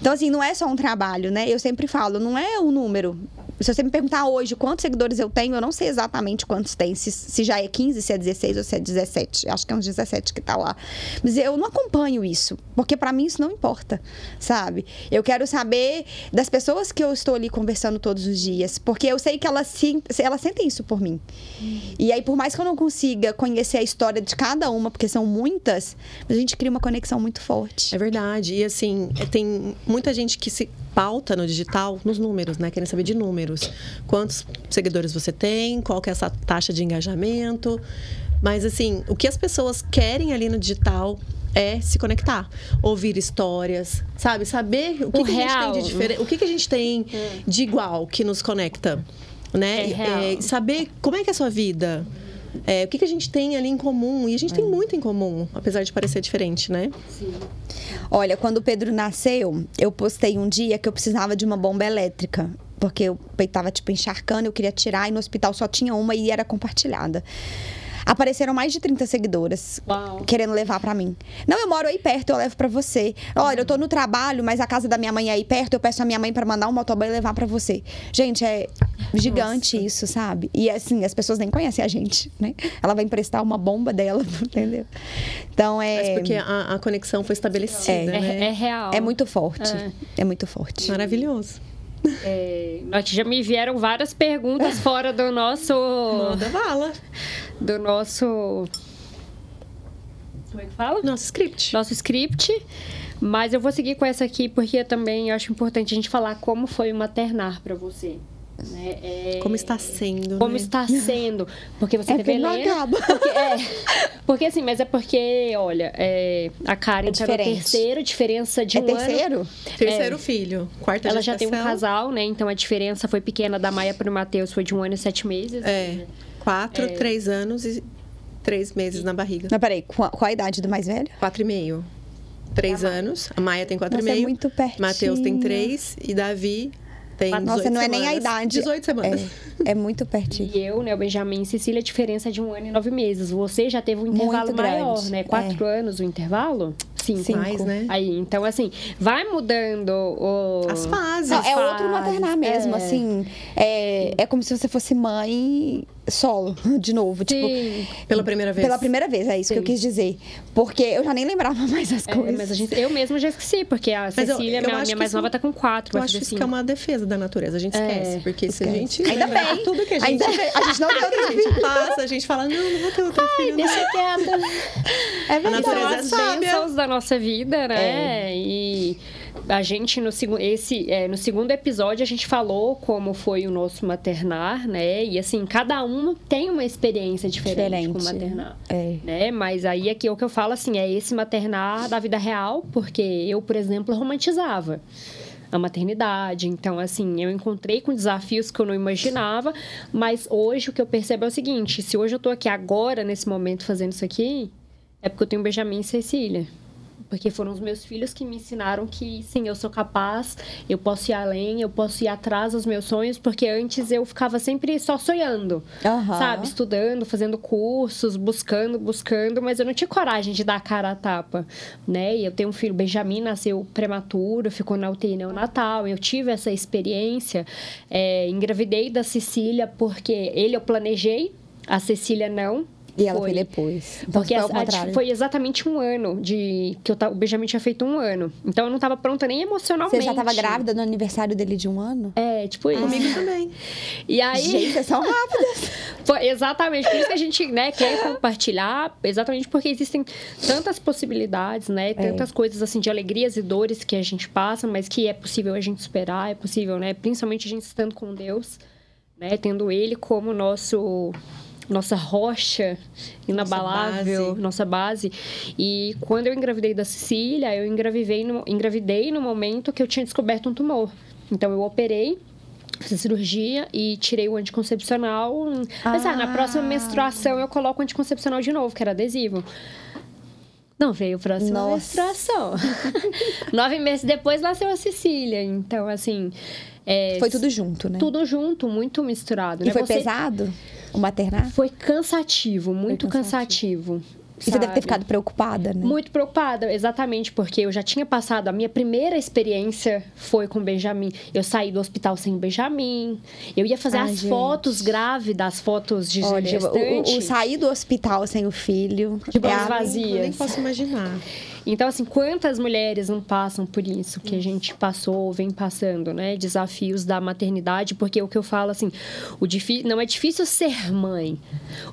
Então, assim, não é só um trabalho, né? Eu sempre falo, não é um número. Se você me perguntar hoje quantos seguidores eu tenho, eu não sei exatamente quantos tem. Se, se já é 15, se é 16 ou se é 17. Acho que é uns 17 que tá lá. Mas eu não acompanho isso, porque pra mim isso não importa, sabe? Eu quero saber das pessoas que eu estou ali conversando todos os dias, porque eu sei que elas, elas sentem isso por mim. E aí, por mais que eu não consiga conhecer a história de cada uma, porque são muitas, a gente cria uma conexão muito forte. É verdade. E assim, tem muita gente que se pauta no digital nos números, né? Querem saber de números. Quantos seguidores você tem, qual que é essa taxa de engajamento. Mas assim, o que as pessoas querem ali no digital é se conectar, ouvir histórias, sabe? Saber o que, O que a gente tem de diferente, o que, que a gente tem de igual que nos conecta, né? É. É, saber como é que é a sua vida. É, o que, que a gente tem ali em comum? E a gente tem muito em comum, apesar de parecer diferente, né? Olha, quando o Pedro nasceu, eu postei um dia que eu precisava de uma bomba elétrica. Porque o peito tava, tipo, encharcando, eu queria tirar e no hospital só tinha uma e era compartilhada. Apareceram mais de 30 seguidoras Uau. querendo levar pra mim. Não, eu moro aí perto, eu levo pra você. Olha, eu tô no trabalho, mas a casa da minha mãe é aí perto, eu peço a minha mãe pra mandar um motoboy e levar pra você. Gente, é gigante isso, sabe? E assim, as pessoas nem conhecem a gente, né? Ela vai emprestar uma bomba dela, <laughs> entendeu? Então é Mas porque a, a conexão foi estabelecida, É. né? É, é real. é muito forte. É. É, muito forte. Maravilhoso. É, já me vieram várias perguntas fora do nosso. Manda bala. Do nosso. Como é que fala? Nosso script. Nosso script. Mas eu vou seguir com essa aqui porque também eu acho importante a gente falar como foi o maternar pra você. Né? É... Como está sendo, Como né? está <laughs> sendo. Porque você É teve porque não Helena. acaba. Porque, é, porque assim, mas é porque, olha, é, a Karen É tá no diferente. terceiro, diferença de É um terceiro? ano. Terceiro filho, quarta Ela já tem um gestação. casal, né? Então a diferença foi pequena da Maia pro Matheus, foi de um ano e sete meses. É, quatro, três anos e três meses na barriga. Não, peraí, qual, qual a idade do mais velho? Quatro e meio. Três anos. A Maia tem quatro Nossa, e é meio. muito pertinho. Matheus tem três e Davi tem 18 Nossa, não é nem a idade. 18 semanas. É, é muito pertinho. E eu, né, o Benjamin e Cecília, a diferença é de um ano e nove meses. Você já teve um Muito intervalo maior, grande, né? Quatro anos o intervalo? Cinco. Cinco. Mais, né? Aí, então, assim, vai mudando o... As fases. Não, As é fases, outro maternar mesmo, é. assim. É, é como se você fosse mãe solo, <laughs> de novo. Tipo, Sim. Pela primeira vez. pela primeira vez, é isso que eu Sim. quis dizer. Porque eu já nem lembrava <laughs> mais as É, coisas. mas a gente, eu mesma já esqueci, porque a eu- Cecília, eu minha, acho minha que mais isso- nova, tá com quatro. Eu acho isso que é cinco. uma defesa da natureza. A gente É, esquece. Porque se a esquece. gente. Ainda bem. Tudo que a gente. Ainda bem. A gente não <laughs> tem outra a gente passa, a gente fala, não, não vou ter outra filha. não. Deixa quieta. É A São natureza verdade. é as bênçãos da nossa vida, né? E a gente, no, segu- esse, é, no segundo episódio, a gente falou como foi o nosso maternar, né? E assim, cada um tem uma experiência diferente, com o Diferente. maternar. É. Né? Mas aí aqui é o que eu falo assim, é esse maternar da vida real, porque eu, por exemplo, romantizava a maternidade. Então, assim, eu encontrei com desafios que eu não imaginava, mas hoje o que eu percebo é o seguinte: se hoje eu tô aqui agora, nesse momento, fazendo isso aqui, é porque eu tenho Benjamin e Cecília. Porque foram os meus filhos que me ensinaram que sim, eu sou capaz, eu posso ir além, eu posso ir atrás dos meus sonhos, porque antes eu ficava sempre só sonhando, Aham. sabe? Estudando, fazendo cursos, buscando, buscando, mas eu não tinha coragem de dar a cara a tapa, né? E eu tenho um filho, Benjamin, nasceu prematuro, ficou na UTI neonatal, eu tive essa experiência, é, engravidei da Cecília porque ele eu planejei, a Cecília não. E ela foi depois. Então Porque foi a- ao a- contrário. foi exatamente um ano de que eu ta- o Benjamin tinha feito um ano. Então eu não estava pronta nem emocionalmente. Você já estava grávida no aniversário dele de um ano? É, tipo isso. Comigo também. E aí, Gente, vocês são rápidas. <laughs> foi exatamente por isso que a gente né, quer compartilhar, exatamente porque existem tantas possibilidades, É. né? Tantas coisas assim de alegrias e dores que a gente passa, mas que é possível a gente superar, é possível, né? Principalmente a gente estando com Deus, né? Tendo Ele como nosso nossa rocha inabalável, base. nossa base. E quando eu engravidei da Cecília, eu engravidei no, engravidei no momento que eu tinha descoberto um tumor. Então eu operei Fiz a cirurgia e tirei o anticoncepcional. Mas, ah, na Ah. próxima menstruação eu coloco o anticoncepcional de novo, que era adesivo. Não veio a próxima Nossa. menstruação. <laughs> Nove meses depois nasceu a Cecília. Então, assim. é, Foi tudo junto, né? tudo junto, muito misturado. E né? foi Você- pesado o maternar? Foi cansativo, muito cansativo. E você deve ter sabe? ficado preocupada, né? Muito preocupada, exatamente, porque eu já tinha passado. A minha primeira experiência foi com o Benjamin. Eu saí do hospital sem o Benjamin. Eu ia fazer Ai, as gente. fotos grávidas, as fotos de Olha, o, o, sair do hospital sem o filho. De é vazias. Eu nem posso imaginar. Então, assim, quantas mulheres não passam por isso que a gente passou, vem passando, né? Desafios da maternidade, porque o que eu falo, assim, o difí- não é difícil ser mãe.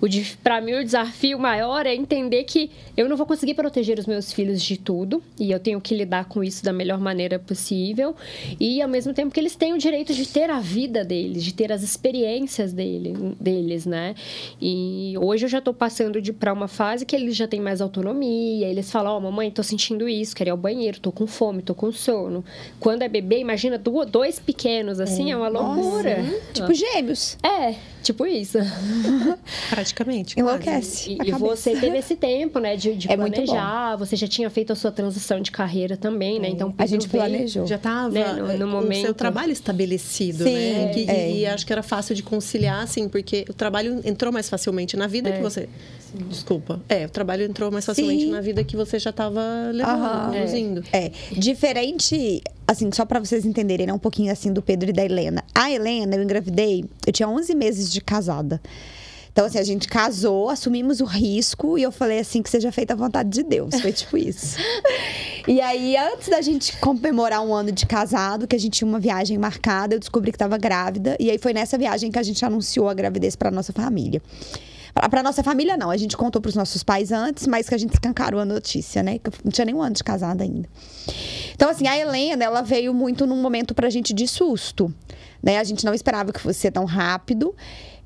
O dif- Pra mim, o desafio maior é entender que eu não vou conseguir proteger os meus filhos de tudo, e eu tenho que lidar com isso da melhor maneira possível, e ao mesmo tempo que eles têm o direito de ter a vida deles, de ter as experiências dele, deles, né? E hoje eu já tô passando de para uma fase que eles já têm mais autonomia, eles falam: "Ó, mamãe, tô sentindo isso, quero ir ao banheiro, tô com fome, tô com sono". Quando é bebê, imagina dois pequenos assim, é, uma loucura. Tipo gêmeos. É, tipo isso. <laughs> Praticamente. Enlouquece. E, e você teve esse tempo, né, de, de É muito planejar, você já tinha feito a sua transição de carreira também, né? Então A gente veio- planejou. Já estava Né, no- no com o momento. seu trabalho estabelecido, Sim, né? Que- é. E acho que era fácil de conciliar, assim, porque o trabalho entrou mais facilmente na vida que você. Desculpa. É, o trabalho entrou mais facilmente Sim. na vida que você já estava levando, conduzindo. É, diferente, assim, só pra vocês entenderem, né, um pouquinho assim do Pedro e da Helena. A Helena, eu engravidei, eu tinha 11 meses de casada. Então, assim, a gente casou, assumimos o risco e eu falei assim, que seja feita a vontade de Deus. Foi tipo isso. <laughs> e aí, antes da gente comemorar um ano de casado, que a gente tinha uma viagem marcada, eu descobri que estava grávida. E aí foi nessa viagem que a gente anunciou a gravidez pra nossa família. Pra nossa família, não. A gente contou pros nossos pais antes, mas que a gente escancarou a notícia, né? Que eu não tinha nem um ano de casada ainda. Então, assim, a Helena, ela veio muito num momento pra gente de susto. né? A gente não esperava que fosse ser tão rápido.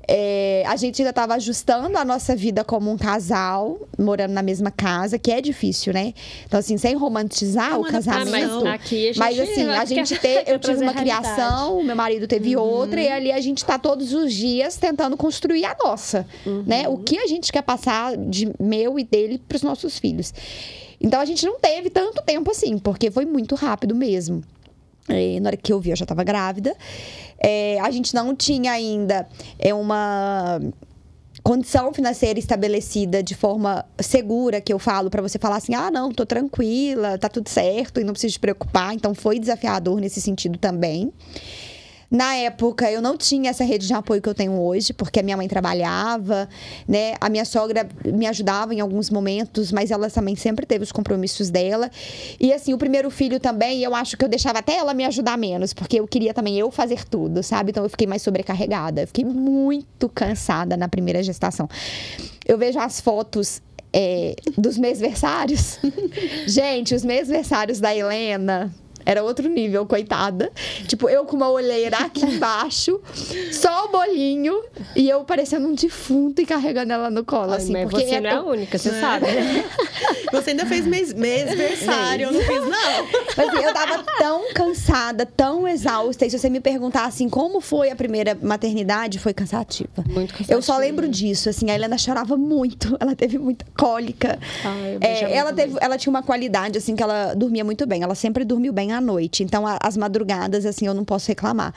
É, a gente ainda estava ajustando a nossa vida como um casal, morando na mesma casa, que é difícil, né? Então, assim, sem romantizar É o uma casamento. a gente, Mas assim, a gente te, eu tive uma criação, meu marido teve outra, e ali a gente tá todos os dias tentando construir a nossa, né? O que a gente quer passar de meu e dele pros nossos filhos. Então a gente não teve tanto tempo assim, porque foi muito rápido mesmo. Na hora que eu vi, eu já estava grávida. É, a gente não tinha ainda é, uma condição financeira estabelecida de forma segura, que eu falo para você falar assim: ah, não, tô tranquila, tá tudo certo e não preciso te preocupar. Então foi desafiador nesse sentido também. Na época, eu não tinha essa rede de apoio que eu tenho hoje, porque a minha mãe trabalhava, né? A minha sogra me ajudava em alguns momentos, mas ela também sempre teve os compromissos dela. E assim, o primeiro filho também, eu acho que eu deixava até ela me ajudar menos, porque eu queria também eu fazer tudo, sabe? Então eu fiquei mais sobrecarregada. Eu fiquei muito cansada na primeira gestação. Eu vejo as fotos é, dos mêsversários. <laughs> Gente, os mêsversários da Helena. Era outro nível, coitada. Tipo, eu com uma olheira aqui <laughs> embaixo, só o bolinho, e eu parecendo um defunto e carregando ela no colo, Ai, assim. mas porque você é não é a única, você sabe, né? <laughs> Você ainda fez mês, mêsversário, eu não fiz, não. Mas assim, eu tava tão cansada, tão exausta. E se você me perguntar assim, como foi a primeira maternidade, foi cansativa. Muito cansativo. Eu só lembro disso, assim, a Helena chorava muito, <laughs> ela teve muita cólica. Ai, É, ela, teve, ela tinha uma qualidade, assim, que ela dormia muito bem. Ela sempre dormiu bem à noite. Então, a- as madrugadas, assim, eu não posso reclamar.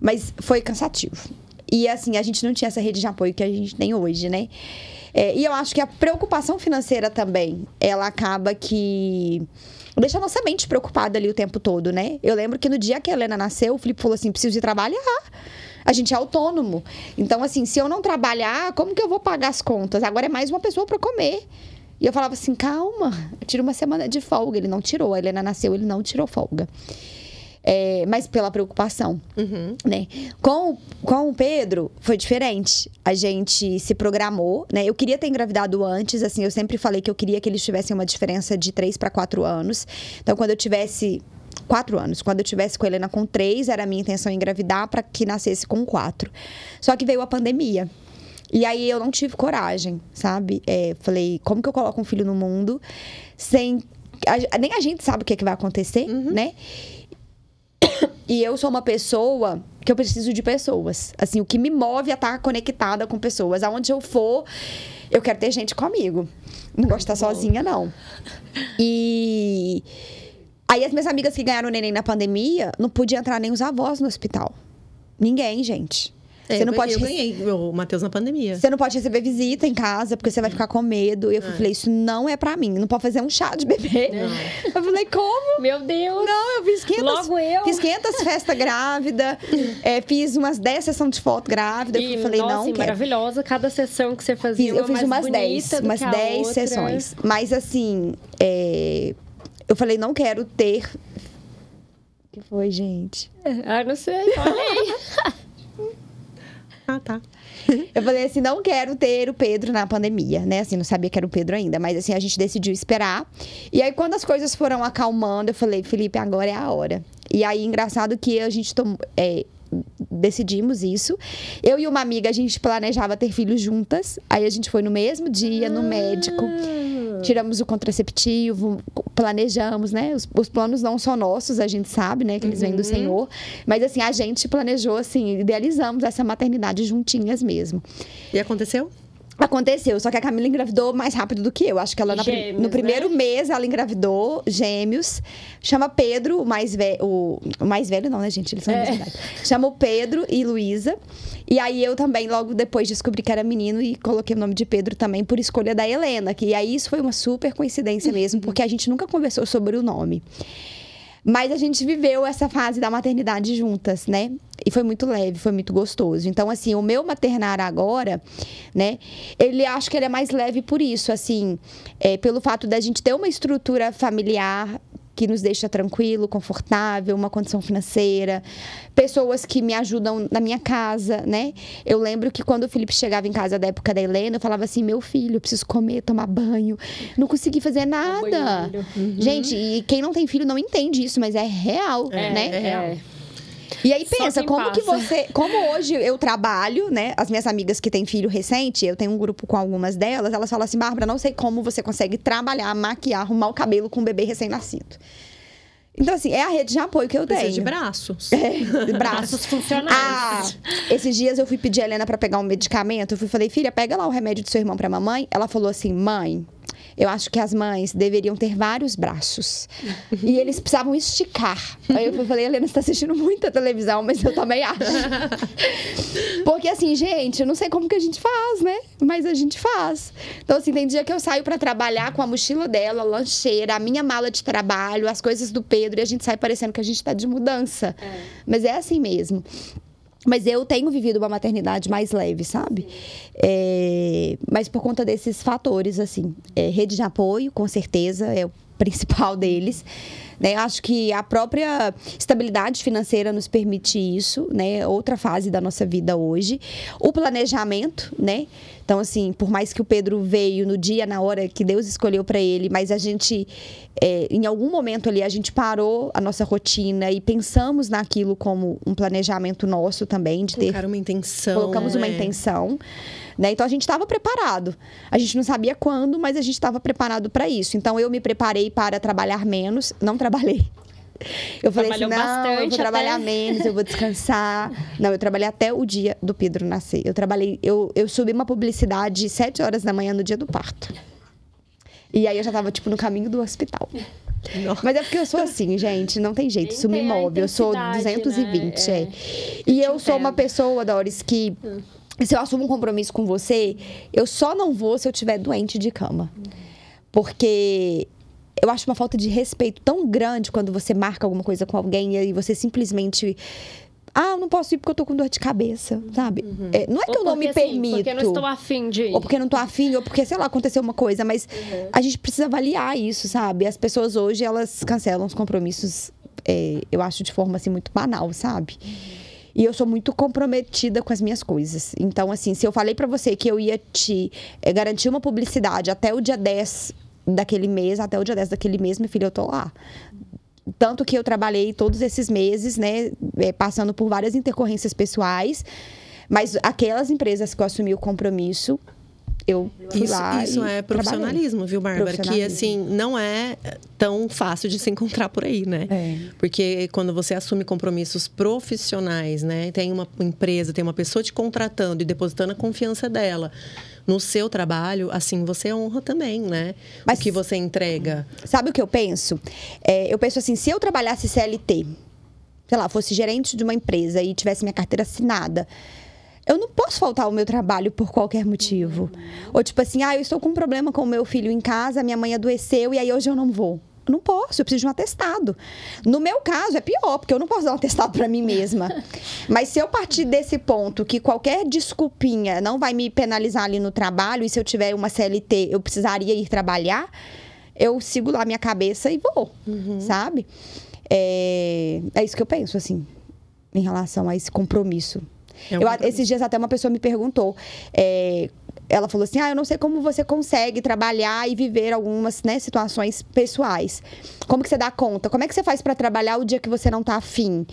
Mas foi cansativo. E, assim, a gente não tinha essa rede de apoio que a gente tem hoje, né? É, e eu acho que a preocupação financeira também, ela acaba que deixa a nossa mente preocupada ali o tempo todo, né? Eu lembro que no dia que a Helena nasceu, o Felipe falou assim: preciso de trabalhar. A gente é autônomo. Então, assim, se eu não trabalhar, como que eu vou pagar as contas? Agora é mais uma pessoa para comer. E eu falava assim: calma, tira uma semana de folga. Ele não tirou. A Helena nasceu, ele não tirou folga. É, mas pela preocupação Uhum. né? Com, com o Pedro foi diferente. A gente se programou, né? Eu queria ter engravidado antes, assim, eu sempre falei que eu queria que eles tivessem uma diferença de 3 para 4 anos. Então, quando eu tivesse quatro anos, quando eu tivesse com a Helena com três, era a minha intenção engravidar para que nascesse com quatro. Só que veio a pandemia. E aí eu não tive coragem, sabe? É, falei, como que eu coloco um filho no mundo sem. a- nem a gente sabe o que, é que vai acontecer, né? <coughs> E eu sou uma pessoa que eu preciso de pessoas. Assim, o que me move é estar conectada com pessoas. Aonde eu for, eu quero ter gente comigo. Não gosto de estar sozinha, não. E aí as minhas amigas que ganharam neném na pandemia, não podia entrar nem os avós no hospital. Ninguém, gente. É, Você não eu, pode eu ganhei o Matheus na pandemia. você não pode receber visita em casa, porque você vai ficar com medo. E eu falei, isso não é pra mim. Não pode fazer um chá de bebê. <laughs> Eu falei, como? Meu Deus! Não, eu fiz 500... Logo eu. Fiz 500 festas grávida. é, fiz umas 10 sessões de foto grávida. E, eu falei, nossa, não, e quero. maravilhosa. Cada sessão que você fazia, Fiz- eu uma fiz umas bonita 10, do umas que a 10 outra. sessões. Mas assim, é, eu falei, não quero ter... O que foi, gente? Ah, não sei, aí. <laughs> Ah, tá. <laughs> Eu falei assim, não quero ter o Pedro na pandemia, né? Assim, não sabia que era o Pedro ainda, mas assim, a gente decidiu esperar. E aí, quando as coisas foram acalmando, eu falei, Felipe, agora é a hora. E aí, engraçado que a gente tomou. é, decidimos isso. Eu e uma amiga, a gente planejava ter filhos juntas. Aí a gente foi no mesmo dia no médico. Tiramos o contraceptivo, planejamos, né? Os, os planos não são nossos, a gente sabe, né? Que eles vêm do Senhor. Mas assim, a gente planejou, assim, idealizamos essa maternidade juntinhas mesmo. E aconteceu? Aconteceu, só que a Camila engravidou mais rápido do que eu. Acho que ela Gêmeos, no primeiro né? mês ela engravidou gêmeos. Chama Pedro, o mais velho. O, o mais velho não, né, gente? Eles são É. Chama o Pedro e Luísa. E aí eu também, logo depois, descobri que era menino e coloquei o nome de Pedro também por escolha da Helena. Que aí isso foi uma super coincidência mesmo, porque a gente nunca conversou sobre o nome. Mas a gente viveu essa fase da maternidade juntas, né? E foi muito leve, foi muito gostoso. Então, assim, o meu maternar agora, né? Ele acho que ele é mais leve por isso, assim, é, pelo fato da gente ter uma estrutura familiar que nos deixa tranquilo, confortável, uma condição financeira, pessoas que me ajudam na minha casa, né? Eu lembro que quando o Felipe chegava em casa da época da Helena, eu falava assim: meu filho, eu preciso comer, tomar banho, não consegui fazer nada. banheiro. Gente, e quem não tem filho não entende isso, mas é real, É, né? é real. é. E aí pensa, como que passa. você. Como hoje eu trabalho, né? As minhas amigas que têm filho recente, eu tenho um grupo com algumas delas, elas falam assim, Bárbara, não sei como você consegue trabalhar, maquiar, arrumar o cabelo com um bebê recém-nascido. Então, assim, é a rede de apoio que eu Precisa tenho. de braços. <laughs> É, de braços. Braços funcionais. Ah, esses dias eu fui pedir a Helena pra pegar um medicamento. Eu fui falei, filha, pega lá o remédio do seu irmão pra mamãe. Ela falou assim, mãe, eu acho que as mães deveriam ter vários braços. <laughs> e eles precisavam esticar. Aí eu falei, Helena, você tá assistindo muita televisão, mas eu também acho. <laughs> Porque assim, gente, eu não sei como que a gente faz, né? Mas a gente faz. Então, assim, tem dia que eu saio pra trabalhar com a mochila dela, a lancheira, a minha mala de trabalho, as coisas do Pedro, e a gente sai parecendo que a gente tá de mudança. Mas é assim mesmo. Mas eu tenho vivido uma maternidade mais leve, sabe? É, mas por conta desses fatores, assim. É, rede de apoio, com certeza, é o <laughs> principal deles. Né? Acho que a própria estabilidade financeira nos permite isso, né? Outra fase da nossa vida hoje. O planejamento, né? Então, assim, por mais que o Pedro veio no dia, na hora que Deus escolheu para ele, mas a gente, é, em algum momento ali, a gente parou a nossa rotina e pensamos naquilo como um planejamento nosso também, de ter Colocar uma intenção. colocamos uma né? intenção. Né? Então a gente estava preparado. A gente não sabia quando, mas a gente estava preparado para isso. Então eu me preparei para trabalhar menos. Não trabalhei. Eu falei assim, não, eu vou trabalhar até- menos, eu vou descansar. <laughs> Não, eu trabalhei até o dia do Pedro nascer. Eu trabalhei, eu, eu subi uma publicidade sete horas da manhã no dia do parto. E aí eu já tava, tipo, no caminho do hospital. Mas é porque eu sou assim, gente, não tem jeito, isso me move. Eu sou intensidade, 220, né? é. É. E Eu eu sou uma pessoa, Doris, que se eu assumo um compromisso com você, eu só não vou se eu estiver doente de cama. Porque eu acho uma falta de respeito tão grande quando você marca alguma coisa com alguém e aí você simplesmente. Ah, eu não posso ir porque eu tô com dor de cabeça, sabe? É, não é que eu não me assim, permito. Porque eu não estou afim de ir. Ou porque não tô afim, ou porque, sei lá, aconteceu uma coisa. Mas a gente precisa avaliar isso, sabe? As pessoas hoje, elas cancelam os compromissos, é, eu acho, de forma, assim, muito banal, sabe? E eu sou muito comprometida com as minhas coisas. Então, assim, se eu falei pra você que eu ia te é, garantir uma publicidade até o dia 10 daquele mês, até o dia 10 daquele mês, minha filha, eu tô lá. Tanto que eu trabalhei todos esses meses, né, é, passando por várias intercorrências pessoais. Mas aquelas empresas que eu assumi o compromisso, eu fui Isso, lá. isso é trabalhei. profissionalismo, viu, Bárbara? Que assim, não é tão fácil de se encontrar por aí, né? É. Porque quando você assume compromissos profissionais, né? Tem uma empresa, tem uma pessoa te contratando e depositando a confiança dela no seu trabalho, assim você honra também, né? Mas- O que você entrega. Sabe o que eu penso? É, eu penso assim, se eu trabalhasse CLT, sei lá, fosse gerente de uma empresa e tivesse minha carteira assinada, eu não posso faltar ao meu trabalho por qualquer motivo. Ou tipo assim, ah, eu estou com um problema com o meu filho em casa, minha mãe adoeceu e aí hoje eu não vou. Não posso, eu preciso de um atestado. No meu caso, é pior, porque eu não posso dar um atestado para mim mesma. <laughs> Mas se eu partir desse ponto que qualquer desculpinha não vai me penalizar ali no trabalho, e se eu tiver uma CLT, eu precisaria ir trabalhar, eu sigo lá minha cabeça e vou, sabe? É, é isso que eu penso, assim, em relação a esse compromisso. É um Eu- esses dias até uma pessoa me perguntou. é, ela falou assim: Ah, eu não sei como você consegue trabalhar e viver algumas né, situações pessoais. Como que você dá conta? Como é que você faz para trabalhar o dia que você não tá afim?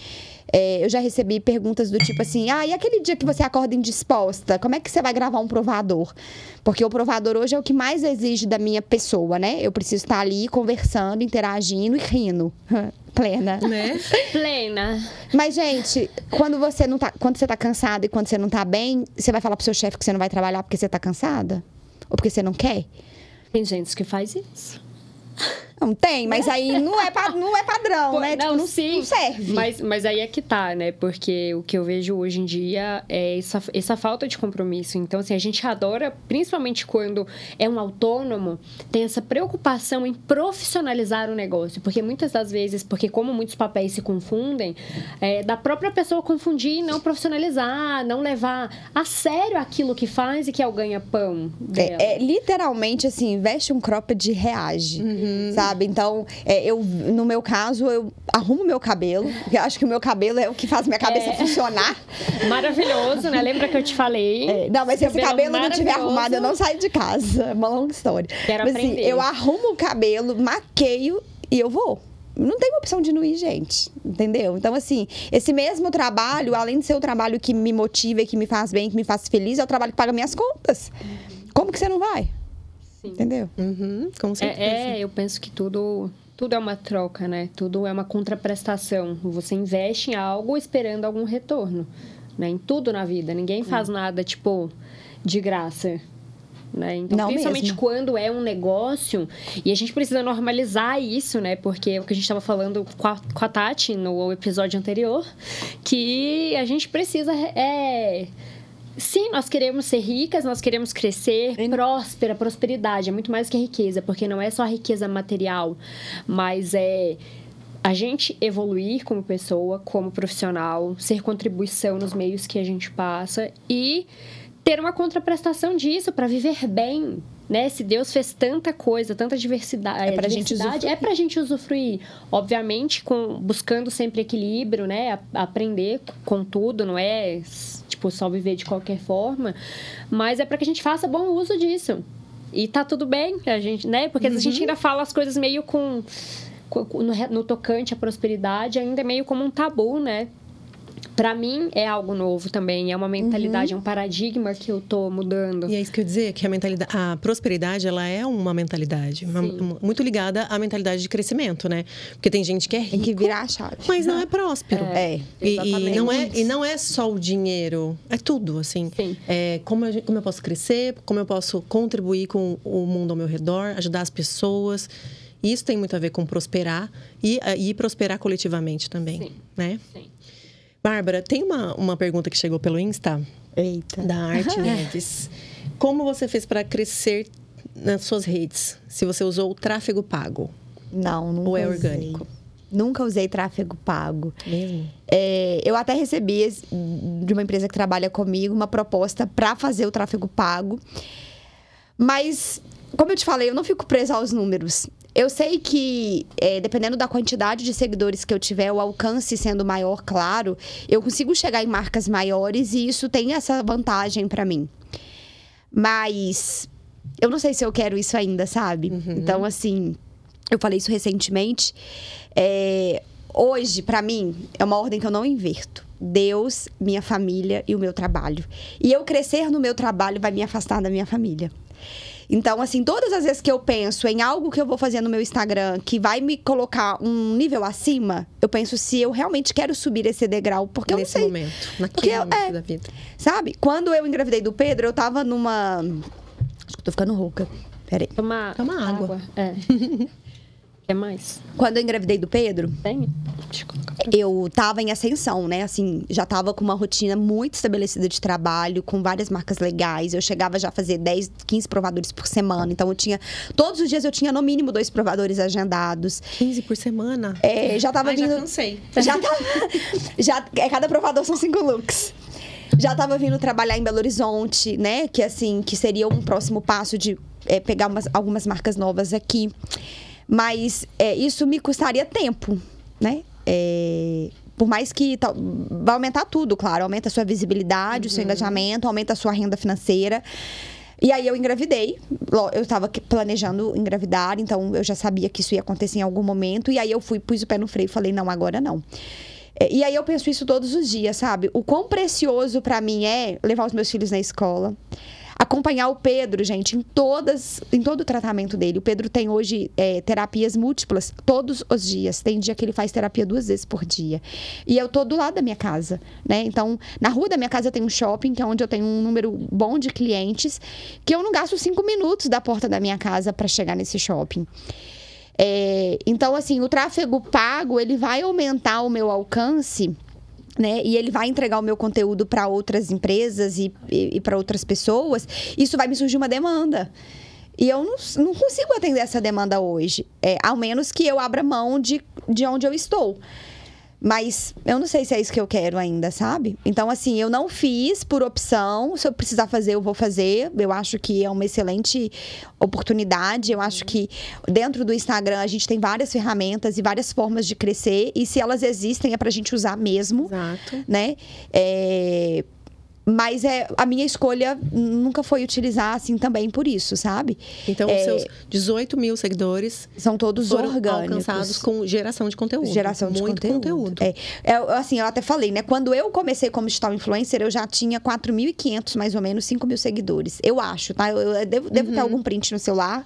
É, eu já recebi perguntas do tipo assim: Ah, e aquele dia que você acorda indisposta? Como é que você vai gravar um provador? Porque o provador hoje é o que mais exige da minha pessoa, né? Eu preciso estar ali conversando, interagindo e rindo. <laughs> Plena. Né? Plena. Mas, gente, quando você não tá. Quando você tá cansada e quando você não tá bem, você vai falar pro seu chefe que você não vai trabalhar porque você tá cansada? Ou porque você não quer? Tem gente que faz isso. Não tem, mas aí não é, não é padrão, Pô, né? não, tipo, não, sim. não serve. Mas, mas aí é que tá, né? Porque o que eu vejo hoje em dia é essa, essa falta de compromisso. Então, assim, a gente adora, principalmente quando é um autônomo, tem essa preocupação em profissionalizar o negócio. Porque muitas das vezes, porque como muitos papéis se confundem, é, da própria pessoa confundir e não profissionalizar, não levar a sério aquilo que faz e que é o ganha-pão. É, é, literalmente assim, veste um cropped e reage, Uhum. sabe? Então, é, eu, no meu caso, eu arrumo meu cabelo, porque eu acho que o meu cabelo é o que faz minha cabeça É. funcionar. Maravilhoso, né? Lembra que eu te falei? É, não, mas se esse cabelo não tiver arrumado, eu não saio de casa. É uma longa história. Quero mas, assim, aprender. eu arrumo o cabelo, maqueio e eu vou. não tem opção de não ir, gente. Entendeu? Então, assim, esse mesmo trabalho, além de ser o trabalho que me motiva e que me faz bem, que me faz feliz, é o trabalho que paga minhas contas. Como que você não vai? Sim. Entendeu? Uhum, com certeza. É, é, eu penso que tudo, tudo é uma troca, né? Tudo é uma contraprestação. Você investe em algo esperando algum retorno, né? Em tudo na vida. Ninguém faz nada, tipo, de graça. Né? Então, Não principalmente mesmo. quando é um negócio, e a gente precisa normalizar isso, né? Porque é o que a gente estava falando com a, com a Tati no episódio anterior, que a gente precisa é, Sim, nós queremos ser ricas, nós queremos crescer, próspera, prosperidade. É muito mais que riqueza, porque não é só a riqueza material, mas é a gente evoluir como pessoa, como profissional, ser contribuição nos meios que a gente passa e ter uma contraprestação disso para viver bem. Né? Se Deus fez tanta coisa, tanta diversidade, É pra gente diversidade, é usufruir. pra gente usufruir. Obviamente, com, buscando sempre equilíbrio, né? A- aprender com tudo, não é tipo só viver de qualquer forma. Mas é para que a gente faça bom uso disso. E tá tudo bem, a gente, né? Porque a Uhum. gente ainda fala as coisas meio com. no, no tocante à prosperidade, ainda é meio como um tabu, né? Pra mim é algo novo também, é uma mentalidade, Uhum. é um paradigma que eu tô mudando. E é isso que eu ia dizer, que a mentalidade, a prosperidade, ela é uma mentalidade, uma- muito ligada à mentalidade de crescimento, né? Porque tem gente que é Tem rico, que virar a chave. mas não é próspero. É. E, e Exatamente. não é, e não é só o dinheiro, é tudo, assim. Sim. É, como, eu, como eu posso crescer, como eu posso contribuir com o mundo ao meu redor, ajudar as pessoas. Isso tem muito a ver com prosperar e, e prosperar coletivamente também, Sim. né? Sim. Bárbara, tem uma, uma pergunta que chegou pelo Insta, Eita. da Arte <laughs> Neves. Como você fez para crescer nas suas redes? Se você usou o tráfego pago Não, nunca ou é usei. orgânico? Nunca usei tráfego pago. Mesmo? É, eu até recebi de uma empresa que trabalha comigo uma proposta para fazer o tráfego pago. Mas, como eu te falei, eu não fico presa aos números. Eu sei que, é, dependendo da quantidade de seguidores que eu tiver, o alcance sendo maior, claro, eu consigo chegar em marcas maiores e isso tem essa vantagem para mim. Mas eu não sei se eu quero isso ainda, sabe? Então, assim, eu falei isso recentemente. É, hoje, pra mim, é uma ordem que eu não inverto. Deus, minha família e o meu trabalho. E eu crescer no meu trabalho vai me afastar da minha família. Então, assim, todas as vezes que eu penso em algo que eu vou fazer no meu Instagram que vai me colocar um nível acima, eu penso se eu realmente quero subir esse degrau, porque eu não Nesse sei. momento, naquele Porque eu- momento é. da vida. Sabe? Quando eu engravidei do Pedro, eu tava numa. Acho que eu tô ficando rouca. Peraí. Tomar Toma água. É. <laughs> Quer mais? Quando eu engravidei do Pedro, Tem? Eu tava em ascensão, né? Assim, já tava com uma rotina muito estabelecida de trabalho, com várias marcas legais. Eu chegava já a fazer 10, 15 provadores por semana. Então, eu tinha. Todos os dias eu tinha no mínimo dois provadores agendados. 15 por semana? É, já tava Ai, já vindo. cansei. Já tava. Já, é, cada provador são cinco looks. Já tava vindo trabalhar em Belo Horizonte, né? Que assim, que seria um próximo passo de é, pegar umas- algumas marcas novas aqui. Mas é, isso me custaria tempo, né? É, por mais que tal- vai aumentar tudo, claro. Aumenta a sua visibilidade, o seu engajamento, aumenta a sua renda financeira. E aí eu engravidei. Eu estava planejando engravidar, então eu já sabia que isso ia acontecer em algum momento. E aí eu fui, pus o pé no freio e falei, não, agora não. É, E aí eu penso isso todos os dias, sabe? O quão precioso pra mim é levar os meus filhos na escola. Acompanhar o Pedro, gente, em todas, em todo o tratamento dele. O Pedro tem hoje é, terapias múltiplas todos os dias. Tem dia que ele faz terapia duas vezes por dia. E eu tô do lado da minha casa, né? Então, na rua da minha casa tem um shopping, que é onde eu tenho um número bom de clientes, que eu não gasto cinco minutos da porta da minha casa para chegar nesse shopping. É, então, assim, o tráfego pago, ele vai aumentar o meu alcance, né? E ele vai entregar o meu conteúdo para outras empresas e, e, para outras pessoas. Isso vai me surgir uma demanda. E eu não, não consigo atender essa demanda hoje. É, ao menos que eu abra mão de, de onde eu estou. Mas eu não sei se é isso que eu quero ainda, sabe? Então, assim, eu não fiz por opção. Se eu precisar fazer, eu vou fazer. Eu acho que é uma excelente oportunidade. Eu acho que dentro do Instagram a gente tem várias ferramentas e várias formas de crescer. E se elas existem, é pra gente usar mesmo Exato. né? É, Mas é, a minha escolha nunca foi utilizar assim também por isso, sabe? Então, É, os seus 18 mil seguidores São todos foram orgânicos. alcançados com geração de conteúdo. Geração de Muito conteúdo. É, é, assim, eu até falei, né? Quando eu comecei como digital influencer, eu já tinha 4.500, mais ou menos, 5 mil seguidores. Eu acho, tá? Eu, eu devo, devo Uhum. ter algum print no celular.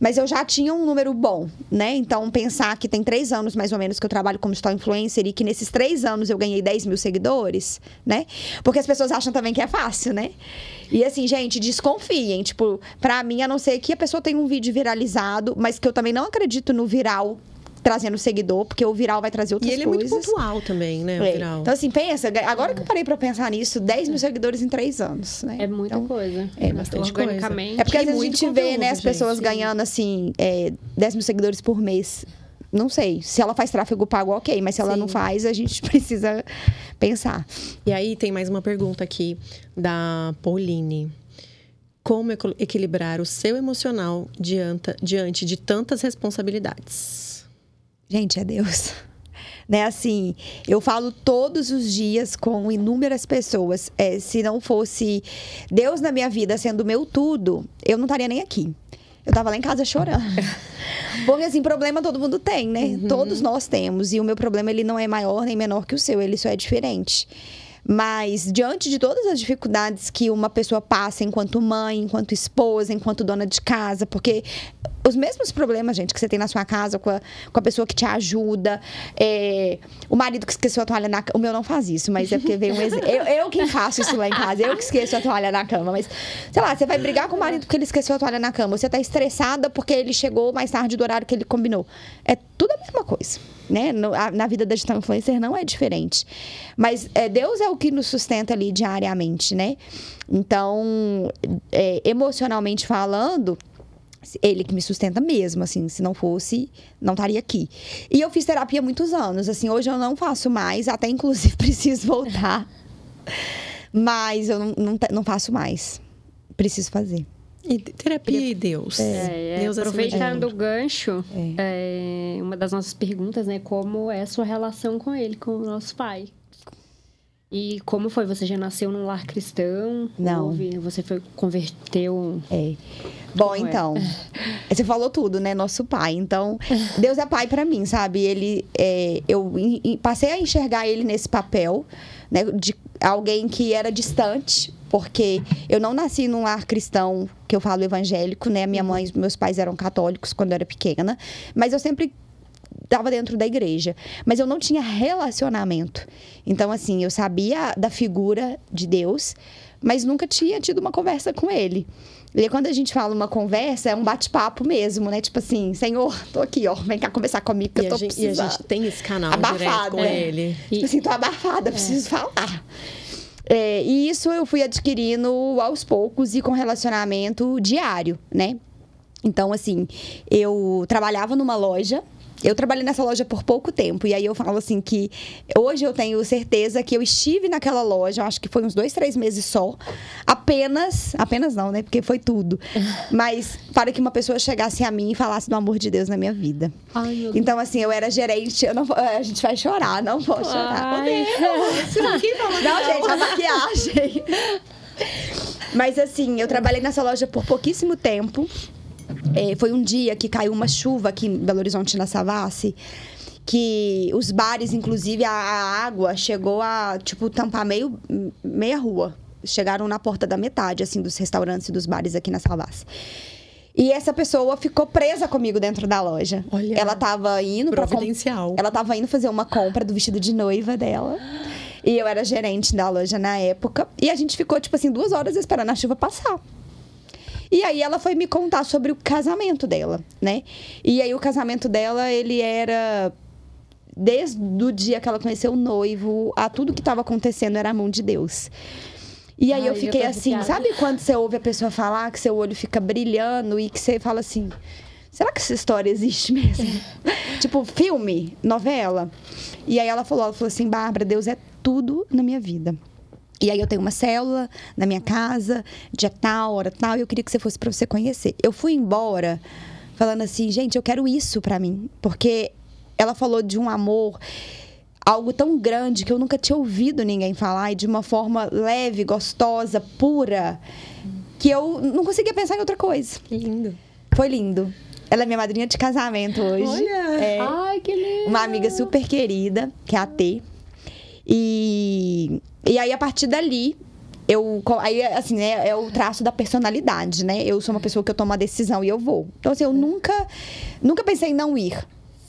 Mas eu já tinha um número bom, né? Então, pensar que tem três anos, mais ou menos, que eu trabalho como digital influencer e que nesses três anos eu ganhei 10 mil seguidores, né? Porque as pessoas acham também que é fácil, né? E assim, gente, desconfiem. Tipo, pra mim, a não ser que a pessoa tenha um vídeo viralizado, mas que eu também não acredito no viral trazendo seguidor, porque o viral vai trazer outras E ele é muito coisas. pontual também, né? O É. viral. Então, assim, pensa, agora que eu parei pra pensar nisso, 10 mil seguidores em três anos, né? É muita Então, coisa. É bastante coisa. É porque às vezes a gente vê, conteúdo, né, as pessoas gente. ganhando, assim, é, 10 mil seguidores por mês. Não sei. Se ela faz tráfego pago, ok. Mas se ela Sim. não faz, a gente <laughs> precisa pensar. E aí tem mais uma pergunta aqui da Pauline. Como equilibrar o seu emocional diante, diante de tantas responsabilidades? Gente, é Deus. <laughs> Né, assim, eu falo todos os dias com inúmeras pessoas. É, se não fosse Deus na minha vida sendo meu tudo, eu não estaria nem aqui. Eu tava lá em casa chorando. <laughs> Porque, assim, problema todo mundo tem, né? Todos nós temos. E o meu problema, ele não é maior nem menor que o seu. Ele só é diferente. Mas, diante de todas as dificuldades que uma pessoa passa enquanto mãe, enquanto esposa, enquanto dona de casa, porque os mesmos problemas, gente, que você tem na sua casa com a, com a pessoa que te ajuda, é, o marido que esqueceu a toalha na cama. O meu não faz isso, mas é porque veio um exemplo. <laughs> Eu, eu quem faço isso lá em casa, eu que esqueço a toalha na cama. Mas, sei lá, você vai brigar com o marido porque ele esqueceu a toalha na cama. Você tá estressada porque ele chegou mais tarde do horário que ele combinou. É tudo a mesma coisa. Né? No- a- na vida da digital influencer não é diferente. Mas é, Deus é o que nos sustenta ali diariamente, né? Então, é, emocionalmente falando, ele que me sustenta mesmo, assim, se não fosse, não estaria aqui. E eu fiz terapia há muitos anos, assim, hoje eu não faço mais, até inclusive <laughs> preciso voltar. Mas eu não, não, não faço mais. Preciso fazer. E terapia e Deus. É, é, Deus acima de aproveitando o gancho, é, uma das nossas perguntas, né? Como é a sua relação com ele, com o nosso pai? E como foi? Você já nasceu num lar cristão? Não. Houve- você foi converteu? É. Bom, Como é? então. <laughs> Você falou tudo, né? Nosso pai. Então, Deus é pai pra mim, sabe? Ele, é, eu passei a enxergar ele nesse papel, né? De alguém que era distante, porque eu não nasci num lar cristão, que eu falo evangélico, né? Minha mãe, meus pais eram católicos quando eu era pequena, mas eu sempre estava dentro da igreja, mas eu não tinha relacionamento. Então, assim, eu sabia da figura de Deus, mas nunca tinha tido uma conversa com ele. E aí, quando a gente fala uma conversa, é um bate-papo mesmo, né? Tipo assim, Senhor, tô aqui, ó, vem cá conversar comigo que E eu tô gente, e a precisando. gente tem esse canal Abafado, direto com é. ele. Tipo assim, tô abafada, preciso falar. É, e isso eu fui adquirindo aos poucos e com relacionamento diário, né? Então, assim, eu trabalhava numa loja. Eu trabalhei nessa loja por pouco tempo. E aí eu falo assim que hoje eu tenho certeza que eu estive naquela loja, acho que foi uns dois, três meses só. Apenas, apenas não, né? Porque foi tudo. <laughs> Mas para que uma pessoa chegasse a mim e falasse do amor de Deus na minha vida. Ai, meu Então, assim, eu era gerente. Eu não, a gente vai chorar, não vou chorar. Ai. <laughs> Não, gente, a maquiagem. <laughs> Mas assim, eu trabalhei nessa loja por pouquíssimo tempo. É, foi um dia que caiu uma chuva aqui em Belo Horizonte, na Savassi, que os bares, inclusive, a, a água chegou a, tipo, tampar meio, meia rua. Chegaram na porta da metade, assim, dos restaurantes e dos bares aqui na Savassi. E essa pessoa ficou presa comigo dentro da loja. Olha. Ela tava indo Providencial. ela tava indo fazer uma compra do vestido de noiva dela. E eu era gerente da loja na época. E a gente ficou, tipo assim, duas horas esperando a chuva passar. E aí ela foi me contar sobre o casamento dela, né? E aí o casamento dela, ele era desde o dia que ela conheceu o noivo, a tudo que estava acontecendo era a mão de Deus. E aí Ai, eu fiquei assim, sabe quando você ouve a pessoa falar que seu olho fica brilhando e que você fala assim, será que essa história existe mesmo? <laughs> tipo, filme, novela. E aí ela falou, ela falou assim, Bárbara, Deus é tudo na minha vida. E aí eu tenho uma célula na minha casa, dia tal, hora tal, e eu queria que você fosse para você conhecer. Eu fui embora falando assim, gente, eu quero isso para mim, porque ela falou de um amor algo tão grande que eu nunca tinha ouvido ninguém falar e de uma forma leve, gostosa, pura, que eu não conseguia pensar em outra coisa. Que lindo. Foi lindo. Ela é minha madrinha de casamento hoje. Olha! É Ai, que lindo. uma amiga super querida, que é a T. E, e aí, a partir dali, eu. Aí, assim, né, é o traço da personalidade, né? Eu sou uma pessoa que eu tomo uma decisão e eu vou. Então, assim, eu nunca, nunca pensei em não ir.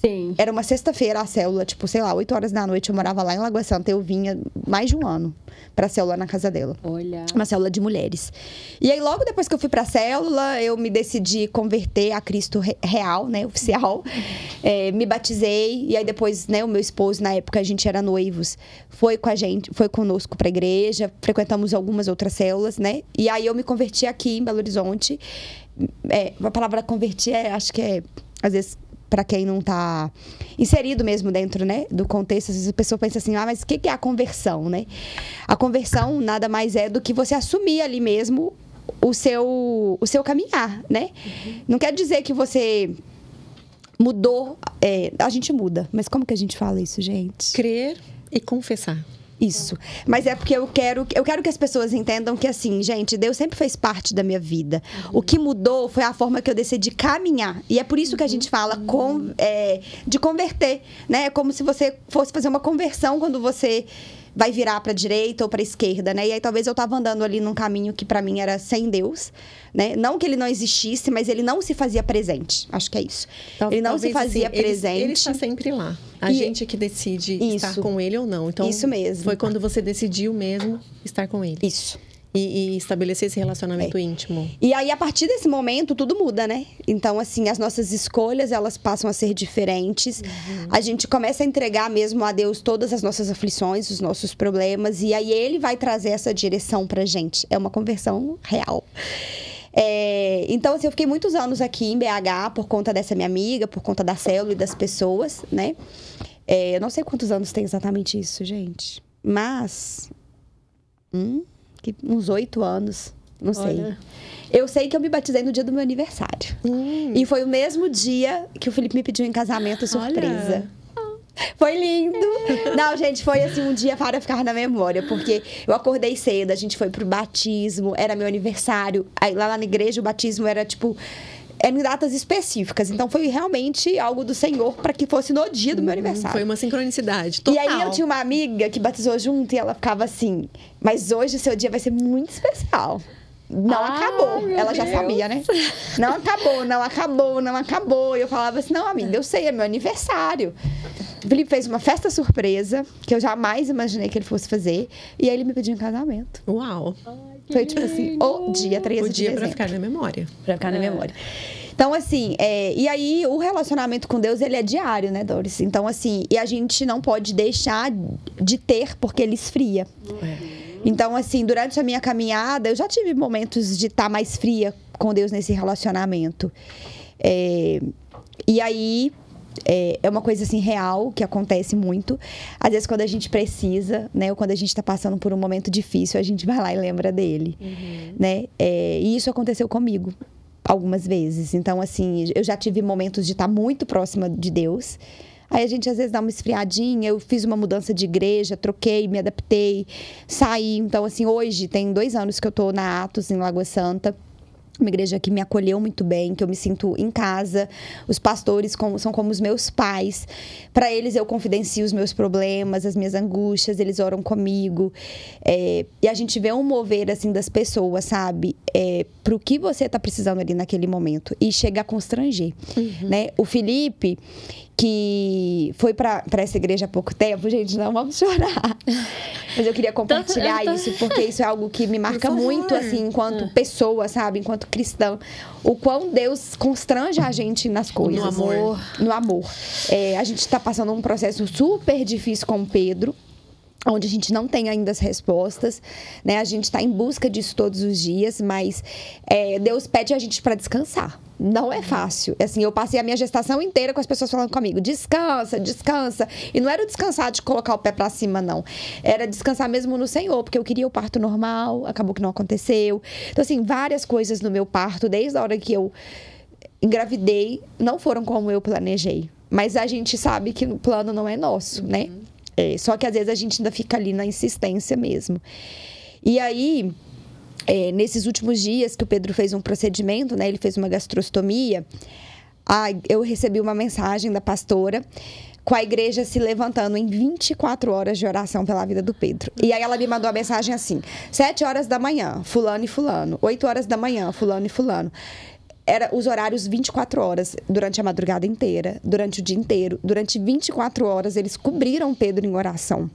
Sim. Era uma sexta-feira a célula, tipo, sei lá, 8 horas da noite. Eu morava lá em Lagoa Santa. Eu vinha mais de um ano pra célula na casa dela Olha. uma célula de mulheres. E aí, logo depois que eu fui pra célula, eu me decidi converter a Cristo re- real, né, oficial. <laughs> É, me batizei, e aí depois, né, o meu esposo, na época, a gente era noivos, foi com a gente, foi conosco pra igreja, frequentamos algumas outras células, né? E aí eu me converti aqui em Belo Horizonte. É, a palavra convertir é, acho que é, às vezes, para quem não tá inserido mesmo dentro, né, do contexto, às vezes a pessoa pensa assim, ah, mas o que que é a conversão, né? A conversão nada mais é do que você assumir ali mesmo o seu, o seu caminhar, né? Não quer dizer que você mudou, é, a gente muda, mas como que a gente fala isso, gente? Crer e confessar. Isso. Mas é porque eu quero, eu quero que as pessoas entendam que, assim, gente, Deus sempre fez parte da minha vida. O que mudou foi a forma que eu decidi caminhar. E é por isso que a gente fala com, é, de converter, né? É como se você fosse fazer uma conversão quando você vai virar para direita ou para esquerda, né? E aí talvez eu tava andando ali num caminho que para mim era sem Deus, né? Não que ele não existisse, mas ele não se fazia presente. Acho que é isso. Tal- ele não se fazia assim, ele- presente. Ele, está sempre lá. A E- gente que decide estar Isso. com ele ou não. Então, Isso mesmo. Foi quando você decidiu mesmo estar com ele. Isso. E, e estabelecer esse relacionamento íntimo. E aí, a partir desse momento, tudo muda, né? Então, assim, as nossas escolhas, elas passam a ser diferentes. A gente começa a entregar mesmo a Deus todas as nossas aflições, os nossos problemas. E aí, Ele vai trazer essa direção pra gente. É uma conversão real. É, então, assim, eu fiquei muitos anos aqui em BH por conta dessa minha amiga, por conta da célula e das pessoas, né? É, eu não sei quantos anos tem exatamente isso, gente. Mas... Hum, que- uns oito anos. Não sei. Olha. Eu sei que eu me batizei no dia do meu aniversário. Hum, E foi o mesmo dia que o Felipe me pediu em casamento surpresa. <laughs> Foi lindo! <laughs> Não, gente, foi assim um dia para ficar na memória, porque eu acordei cedo, a gente foi pro batismo, era meu aniversário. Aí lá na igreja o batismo era tipo. Era em datas específicas. Então foi realmente algo do Senhor para que fosse no dia do meu aniversário. Hum, Foi uma sincronicidade. E Total. aí eu tinha uma amiga que batizou junto e ela ficava assim, mas hoje o seu dia vai ser muito especial. Não Ai, acabou. Ela já Deus. sabia, né? <laughs> Não acabou, não acabou, não acabou. E eu falava assim, não, amiga, eu sei, é meu aniversário. O Felipe fez uma festa surpresa, que eu jamais imaginei que ele fosse fazer. E aí ele me pediu em casamento. Uau. Foi tipo assim, o dia 13 O de dia pra dezembro. ficar na memória. Pra ficar na memória. Então, assim, é, e aí o relacionamento com Deus, ele é diário, né, Doris? Então, assim, e a gente não pode deixar de ter porque ele esfria. É. Então, assim, durante a minha caminhada, eu já tive momentos de estar mais fria com Deus nesse relacionamento. É, e aí, é, é uma coisa, assim, real, que acontece muito. Às vezes, quando a gente precisa, né? Ou quando a gente está passando por um momento difícil, a gente vai lá e lembra dele, né? É, e isso aconteceu comigo algumas vezes. Então, assim, eu já tive momentos de estar muito próxima de Deus. Aí a gente às vezes dá uma esfriadinha. Eu fiz uma mudança de igreja, troquei, me adaptei, saí. Então, assim, hoje tem dois anos que eu tô na Atos, em Lagoa Santa. Uma igreja que me acolheu muito bem, que eu me sinto em casa. Os pastores como- são como os meus pais. Para eles eu confidencio os meus problemas, as minhas angústias, eles oram comigo. É, e a gente vê um mover assim das pessoas, sabe? É, pro que você tá precisando ali naquele momento. E chega a constranger. Né? O Felipe, que foi para essa igreja há pouco tempo, gente, não vamos chorar. Mas eu queria compartilhar tô- isso, porque isso é algo que me marca muito, assim, enquanto pessoa, sabe? Enquanto cristão. O quão Deus constrange a gente nas coisas. amor. No amor. É, a gente está passando um processo super difícil com Pedro onde a gente não tem ainda as respostas, né? A gente está em busca disso todos os dias, mas é, Deus pede a gente para descansar. Não é fácil. Assim, eu passei a minha gestação inteira com as pessoas falando comigo: descansa, descansa. E não era o descansar de colocar o pé para cima, não. Era descansar mesmo no Senhor, porque eu queria o parto normal, acabou que não aconteceu. Então, assim, várias coisas no meu parto, desde a hora que eu engravidei, não foram como eu planejei. Mas a gente sabe que o plano não é nosso, né? É, só que às vezes a gente ainda fica ali na insistência mesmo. E aí, é, nesses últimos dias que o Pedro fez um procedimento, né? Ele fez uma gastrostomia. Ah, eu recebi uma mensagem da pastora com a igreja se levantando em 24 horas de oração pela vida do Pedro. E aí ela me mandou a mensagem assim: 7 horas da manhã, fulano e fulano. 8 horas da manhã, fulano e fulano. Era os horários 24 horas, durante a madrugada inteira, durante o dia inteiro. Durante 24 horas, eles cobriram Pedro em oração.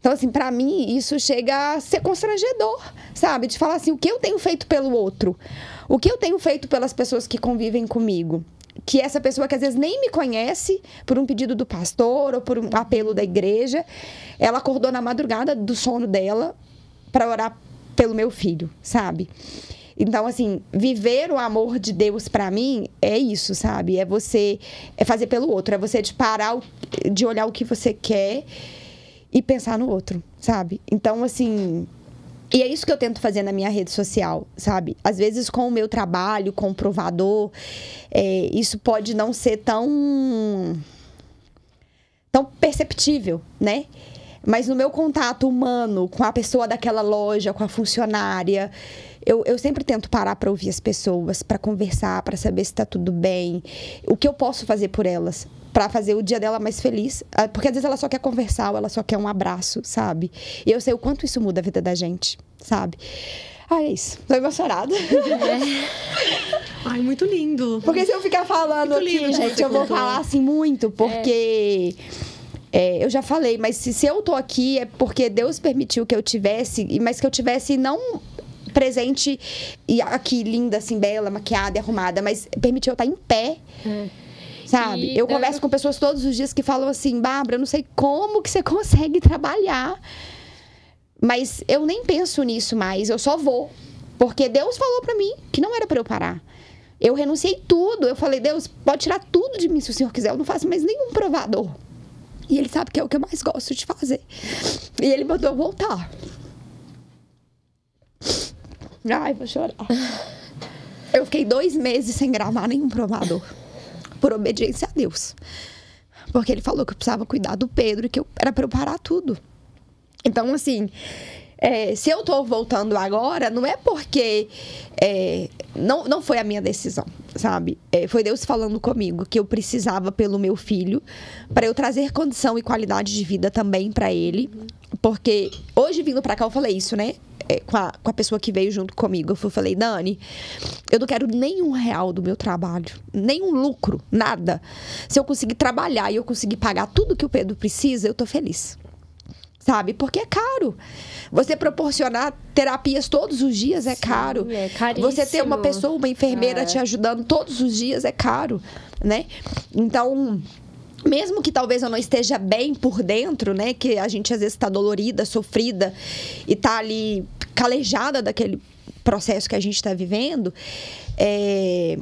Então, assim, para mim, isso chega a ser constrangedor, sabe? De falar assim, o que eu tenho feito pelo outro? O que eu tenho feito pelas pessoas que convivem comigo? que essa pessoa que às vezes nem me conhece, por um pedido do pastor ou por um apelo da igreja, ela acordou na madrugada do sono dela para orar pelo meu filho, sabe? Então, assim, viver o amor de Deus para mim é isso, sabe? É você é fazer pelo outro, é você de parar, de olhar o que você quer e pensar no outro, sabe? Então, assim, e é isso que eu tento fazer na minha rede social, sabe? Às vezes com o meu trabalho, com o provador, é, isso pode não ser tão tão perceptível, né? Mas no meu contato humano com a pessoa daquela loja, com a funcionária, eu, eu sempre tento parar para ouvir as pessoas, para conversar, para saber se está tudo bem, o que eu posso fazer por elas, para fazer o dia dela mais feliz. Ah, porque às vezes ela só quer conversar, ou ela só quer um abraço, sabe? E eu sei o quanto isso muda a vida da gente, sabe? Ah, é isso. Tô emocionada. É. <laughs> Ai, muito lindo. Porque se eu ficar falando muito aqui, lindo, gente, eu vou falar assim muito, porque. É. É, eu já falei, mas se, se eu tô aqui é porque Deus permitiu que eu tivesse, mas que eu tivesse não presente e aqui linda, assim, bela, maquiada e arrumada, mas permitiu eu estar em pé. É Sabe? E eu converso com pessoas todos os dias que falam assim, Bárbara, eu não sei como que você <laughs> consegue trabalhar. Mas eu nem penso nisso mais, eu só vou. Porque Deus falou para mim que não era para eu parar. Eu renunciei tudo. Eu falei, Deus, pode tirar tudo de mim se o Senhor quiser. Eu não faço mais nenhum provador. E Ele sabe que é o que eu mais gosto de fazer. E Ele mandou eu voltar. Ai, vou chorar. Eu fiquei dois meses sem gravar nenhum provador por obediência a Deus. Porque ele falou que eu precisava cuidar do Pedro e que eu, era para eu parar tudo. Então, assim, é, se eu tô voltando agora, não é porque. É, não, não foi a minha decisão, sabe? É, foi Deus falando comigo que eu precisava pelo meu filho, para eu trazer condição e qualidade de vida também para ele. Porque hoje vindo para cá eu falei isso, né? É, com, a, com a pessoa que veio junto comigo. Eu fui, falei, Dani, eu não quero nenhum real do meu trabalho, nenhum lucro, nada. Se eu conseguir trabalhar e eu conseguir pagar tudo que o Pedro precisa, eu tô feliz. Sabe? Porque é caro. Você proporcionar terapias todos os dias é Sim, caro. É caríssimo. Você ter uma pessoa, uma enfermeira é. te ajudando todos os dias é caro, né? Então, mesmo que talvez eu não esteja bem por dentro, né? Que a gente às vezes está dolorida, sofrida e tá ali calejada daquele processo que a gente está vivendo, é,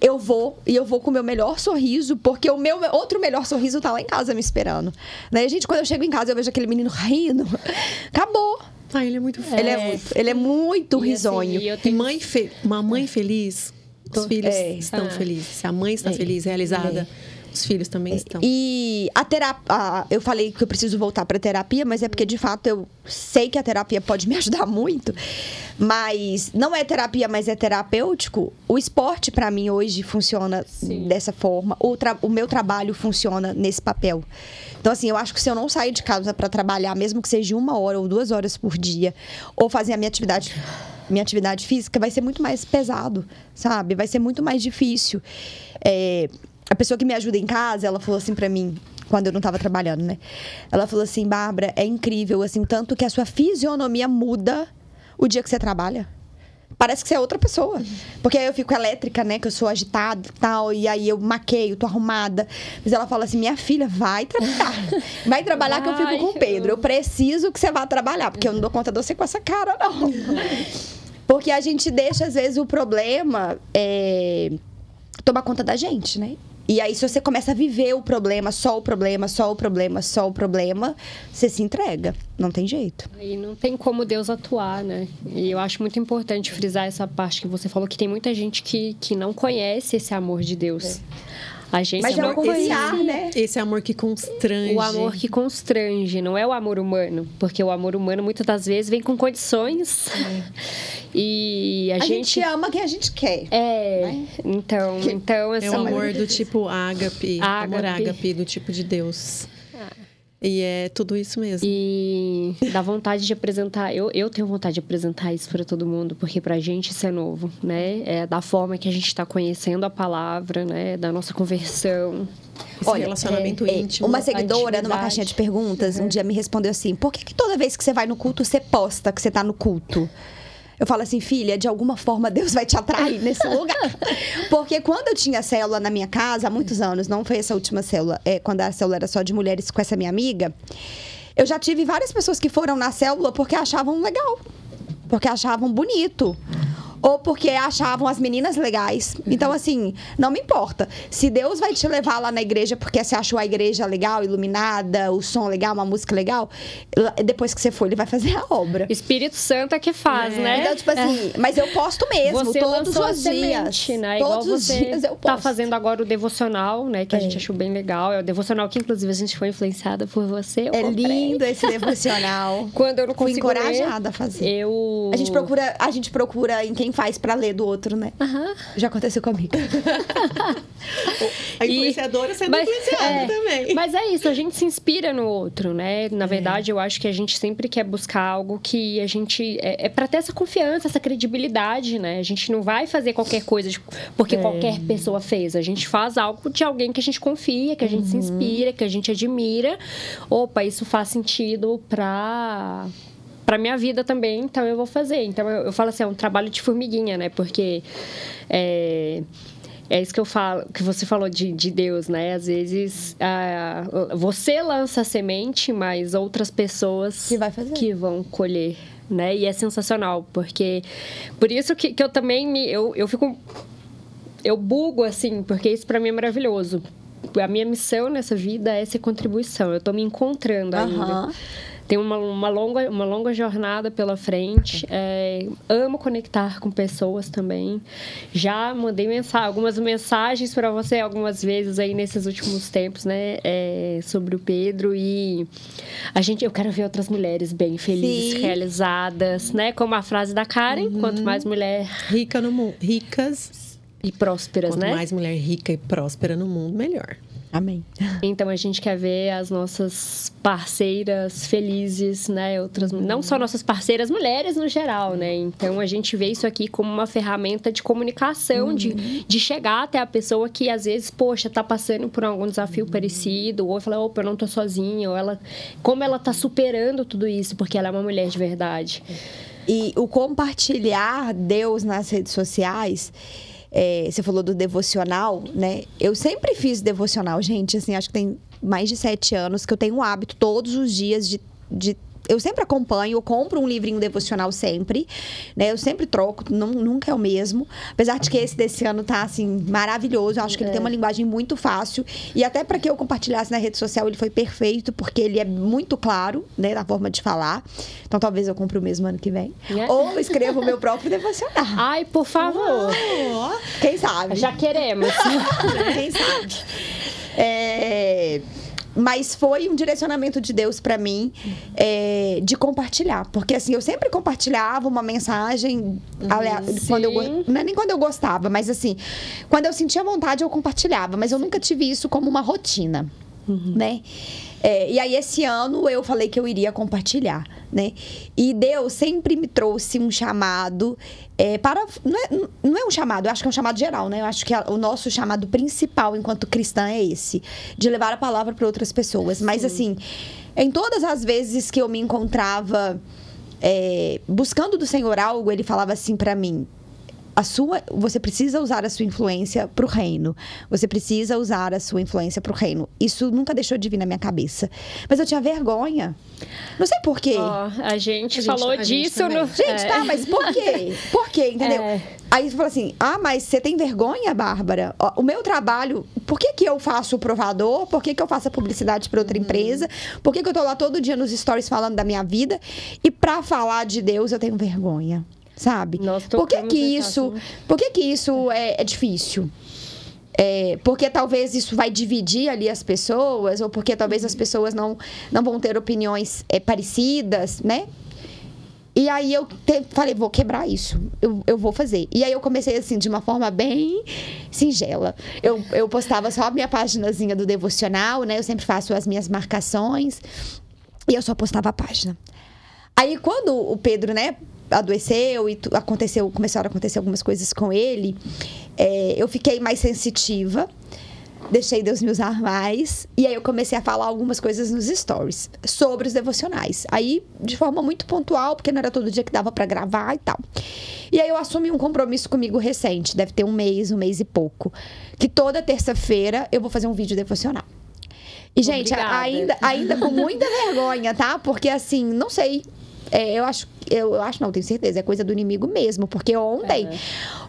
eu vou e eu vou com o meu melhor sorriso, porque o meu outro melhor sorriso tá lá em casa me esperando. Né? Gente, quando eu chego em casa, eu vejo aquele menino rindo. <laughs> Acabou. Ah, ele é muito Ele é muito, ele é muito e assim, risonho. Assim, eu tenho... mãe fe... Uma mãe feliz, os filhos é. estão ah. felizes. Se a mãe está é. feliz, realizada. É os filhos também estão. E a terapia. Eu falei que eu preciso voltar para terapia, mas é porque de fato eu sei que a terapia pode me <laughs> ajudar muito. Mas não é terapia, mas é terapêutico. O esporte, para mim, hoje funciona Sim. dessa forma. O, o meu trabalho funciona nesse papel. Então, assim, eu acho que se eu não sair de casa para trabalhar, mesmo que seja uma hora ou duas horas por dia, ou fazer a minha atividade minha atividade física vai ser muito mais pesado, sabe? Vai ser muito mais difícil. É, a pessoa que me ajuda em casa, ela falou assim para mim, quando eu não tava trabalhando, né? Ela falou assim: Bárbara, é incrível, assim, tanto que a sua fisionomia muda o dia que você trabalha. Parece que você é outra pessoa. Porque aí eu fico elétrica, né? Que eu sou agitada e tal. E aí eu maqueio, tô arrumada. Mas ela fala assim: minha filha, vai trabalhar. Vai trabalhar vai, que eu fico com o Pedro. Eu preciso que você vá trabalhar. Porque eu não dou conta de você com essa cara, não. <laughs> Porque a gente deixa, às vezes, o problema é, tomar conta da gente, né? E aí, se você começa a viver o problema, só o problema, só o problema, só o problema, você se entrega. Não tem jeito. E não tem como Deus atuar, né? E eu acho muito importante frisar essa parte que você falou, que tem muita gente que, que não conhece esse amor de Deus. É. A gente Mas é não confiar, conhecia. né? Esse amor que constrange. O amor que constrange, não é o amor humano. Porque o amor humano, muitas das vezes, vem com condições. <laughs> E a, A gente... gente ama quem a gente quer. É, então, então assim... É o amor do tipo ágape, amor Ágape. ágape, do tipo de Deus. E é tudo isso mesmo. E dá vontade de apresentar. Eu, eu tenho vontade de apresentar isso para todo mundo, porque pra gente isso é novo, né? É da forma que a gente está conhecendo a palavra, né? Da nossa conversão. Esse relacionamento é, íntimo. Uma seguidora numa caixinha de perguntas um dia me respondeu assim: por que, que toda vez que você vai no culto, você posta que você tá no culto? Eu falo assim, filha, de alguma forma Deus vai te atrair nesse lugar. <laughs> Porque quando eu tinha célula na minha casa, há muitos anos, não foi essa última célula, é, quando a célula era só de mulheres com essa minha amiga, eu já tive várias pessoas que foram na célula porque achavam legal, porque achavam bonito. Ou porque achavam as meninas legais. Então, assim, não me importa. Se Deus vai te levar lá na igreja porque você achou a igreja legal, iluminada, o som legal, uma música legal, depois que você for, ele vai fazer a obra. Espírito Santo é que faz, É. né? Então, tipo assim, mas eu posto mesmo, Você todos a os dias. né? Igual Todos os dias eu posto. tá fazendo agora o devocional, né? Que a É. gente achou bem legal. É o devocional que, inclusive, a gente foi influenciada por você. É comprei. lindo esse devocional. <laughs> Quando eu não Fui consigo ler, encorajada a fazer. eu... A gente procura, a gente procura em quem faz pra ler do outro, né? Já aconteceu comigo. <laughs> A E- influenciadora sendo mas- influenciada é, também. Mas é isso, a gente se inspira no outro, né? Na verdade, eu acho que a gente sempre quer buscar algo que a gente. É, é para ter essa confiança, essa credibilidade, né? A gente não vai fazer qualquer coisa de- porque É. qualquer pessoa fez. A gente faz algo de alguém que a gente confia, que a gente se Uhum. inspira, que a gente admira. Opa, isso faz sentido pra. Pra minha vida também, então eu vou fazer. Então eu, eu falo assim, é um trabalho de formiguinha, né? Porque é, é isso que eu falo, que você falou de, de Deus, né? Às vezes ah, você lança a semente, mas outras pessoas Que vai fazer. que vão colher, né? E é sensacional, porque por isso que, que eu também me eu, eu fico eu bugo assim, porque isso pra mim é maravilhoso. A minha missão nessa vida é ser contribuição. Eu tô me encontrando ainda. Tem uma, uma, longa, uma longa jornada pela frente. É, amo conectar com pessoas também. Já mandei mensa algumas mensagens para você algumas vezes aí nesses últimos tempos, né? é, sobre o Pedro. E a gente, eu quero ver outras mulheres bem felizes, Sim. realizadas, né? Como a frase da Karen: quanto mais mulher Rica no mundo. Ricas. E prósperas, Quanto né? mais mulher rica e próspera no mundo, melhor. Amém. Então a gente quer ver as nossas parceiras felizes, né? Outras, não só nossas parceiras mulheres no geral, né? Então a gente vê isso aqui como uma ferramenta de comunicação, de, de chegar até a pessoa que às vezes, poxa, tá passando por algum desafio parecido, ou fala, opa, eu não tô sozinha, ou ela, como ela tá superando tudo isso, porque ela é uma mulher de verdade. E o compartilhar Deus nas redes sociais, é, você falou do devocional, né? Eu sempre fiz devocional, gente. Assim, acho que tem mais de sete anos que eu tenho o hábito todos os dias de. de eu sempre acompanho, eu compro um livrinho devocional sempre, né? Eu sempre troco, não- nunca é o mesmo. Apesar de que esse desse ano tá, assim, maravilhoso. Eu acho que ele tem uma linguagem muito fácil. E até para que eu compartilhasse na rede social, ele foi perfeito, porque ele é muito claro, né? Na forma de falar. Então talvez eu compre o mesmo ano que vem. É. Ou eu escreva o meu próprio devocional. <laughs> Ai, por favor, Quem sabe? já queremos. <laughs> Quem sabe? É, Mas foi um direcionamento de Deus pra mim é, de compartilhar. Porque assim, eu sempre compartilhava uma mensagem alea- quando eu. Não é nem quando eu gostava, mas assim, quando eu sentia vontade, eu compartilhava. Mas eu nunca tive isso como uma rotina. Né? É, e aí, esse ano, eu falei que eu iria compartilhar, né? E Deus sempre me trouxe um chamado é, para... Não é, não é um chamado, eu acho que é um chamado geral, né? Eu acho que a- o nosso chamado principal enquanto cristã é esse. De levar a palavra para outras pessoas. Mas, assim, em todas as vezes que eu me encontrava é, buscando do Senhor algo, Ele falava assim para mim a sua, você precisa usar a sua influência para o reino. Você precisa usar a sua influência para o reino. Isso nunca deixou de vir na minha cabeça. Mas eu tinha vergonha. Não sei por quê. Ó, a gente A gente- falou gente disso também. no. Gente, é. tá, mas por quê? <laughs> Por quê? Entendeu? É. Aí você fala assim: ah, mas você tem vergonha, Bárbara? O meu trabalho, por que, que eu faço o provador? Por que, que eu faço a publicidade para outra empresa? Por que, que eu tô lá todo dia nos stories falando da minha vida? E para falar de Deus eu tenho vergonha, sabe? Por que que isso, por que que isso é, é difícil? É, porque talvez isso vai dividir ali as pessoas, ou porque talvez as pessoas não, não vão ter opiniões é, parecidas, né? E aí eu te, falei, vou quebrar isso, eu, eu vou fazer. E aí eu comecei assim, de uma forma bem singela. Eu, eu postava só a minha paginazinha do devocional, né? Eu sempre faço as minhas marcações. E eu só postava a página. Aí quando o Pedro, né, adoeceu e aconteceu, começaram a acontecer algumas coisas com ele, é, eu fiquei mais sensitiva deixei Deus me usar mais. E aí eu comecei a falar algumas coisas nos stories sobre os devocionais. Aí, de forma muito pontual, porque não era todo dia que dava para gravar e tal. E aí eu assumi um compromisso comigo recente, deve ter um mês, um mês e pouco. Que toda terça-feira eu vou fazer um vídeo devocional. E, gente, ainda, ainda com muita vergonha, tá? Porque assim, não sei. É, eu acho, eu, eu, acho, não, tenho certeza, é coisa do inimigo mesmo. Porque ontem, é.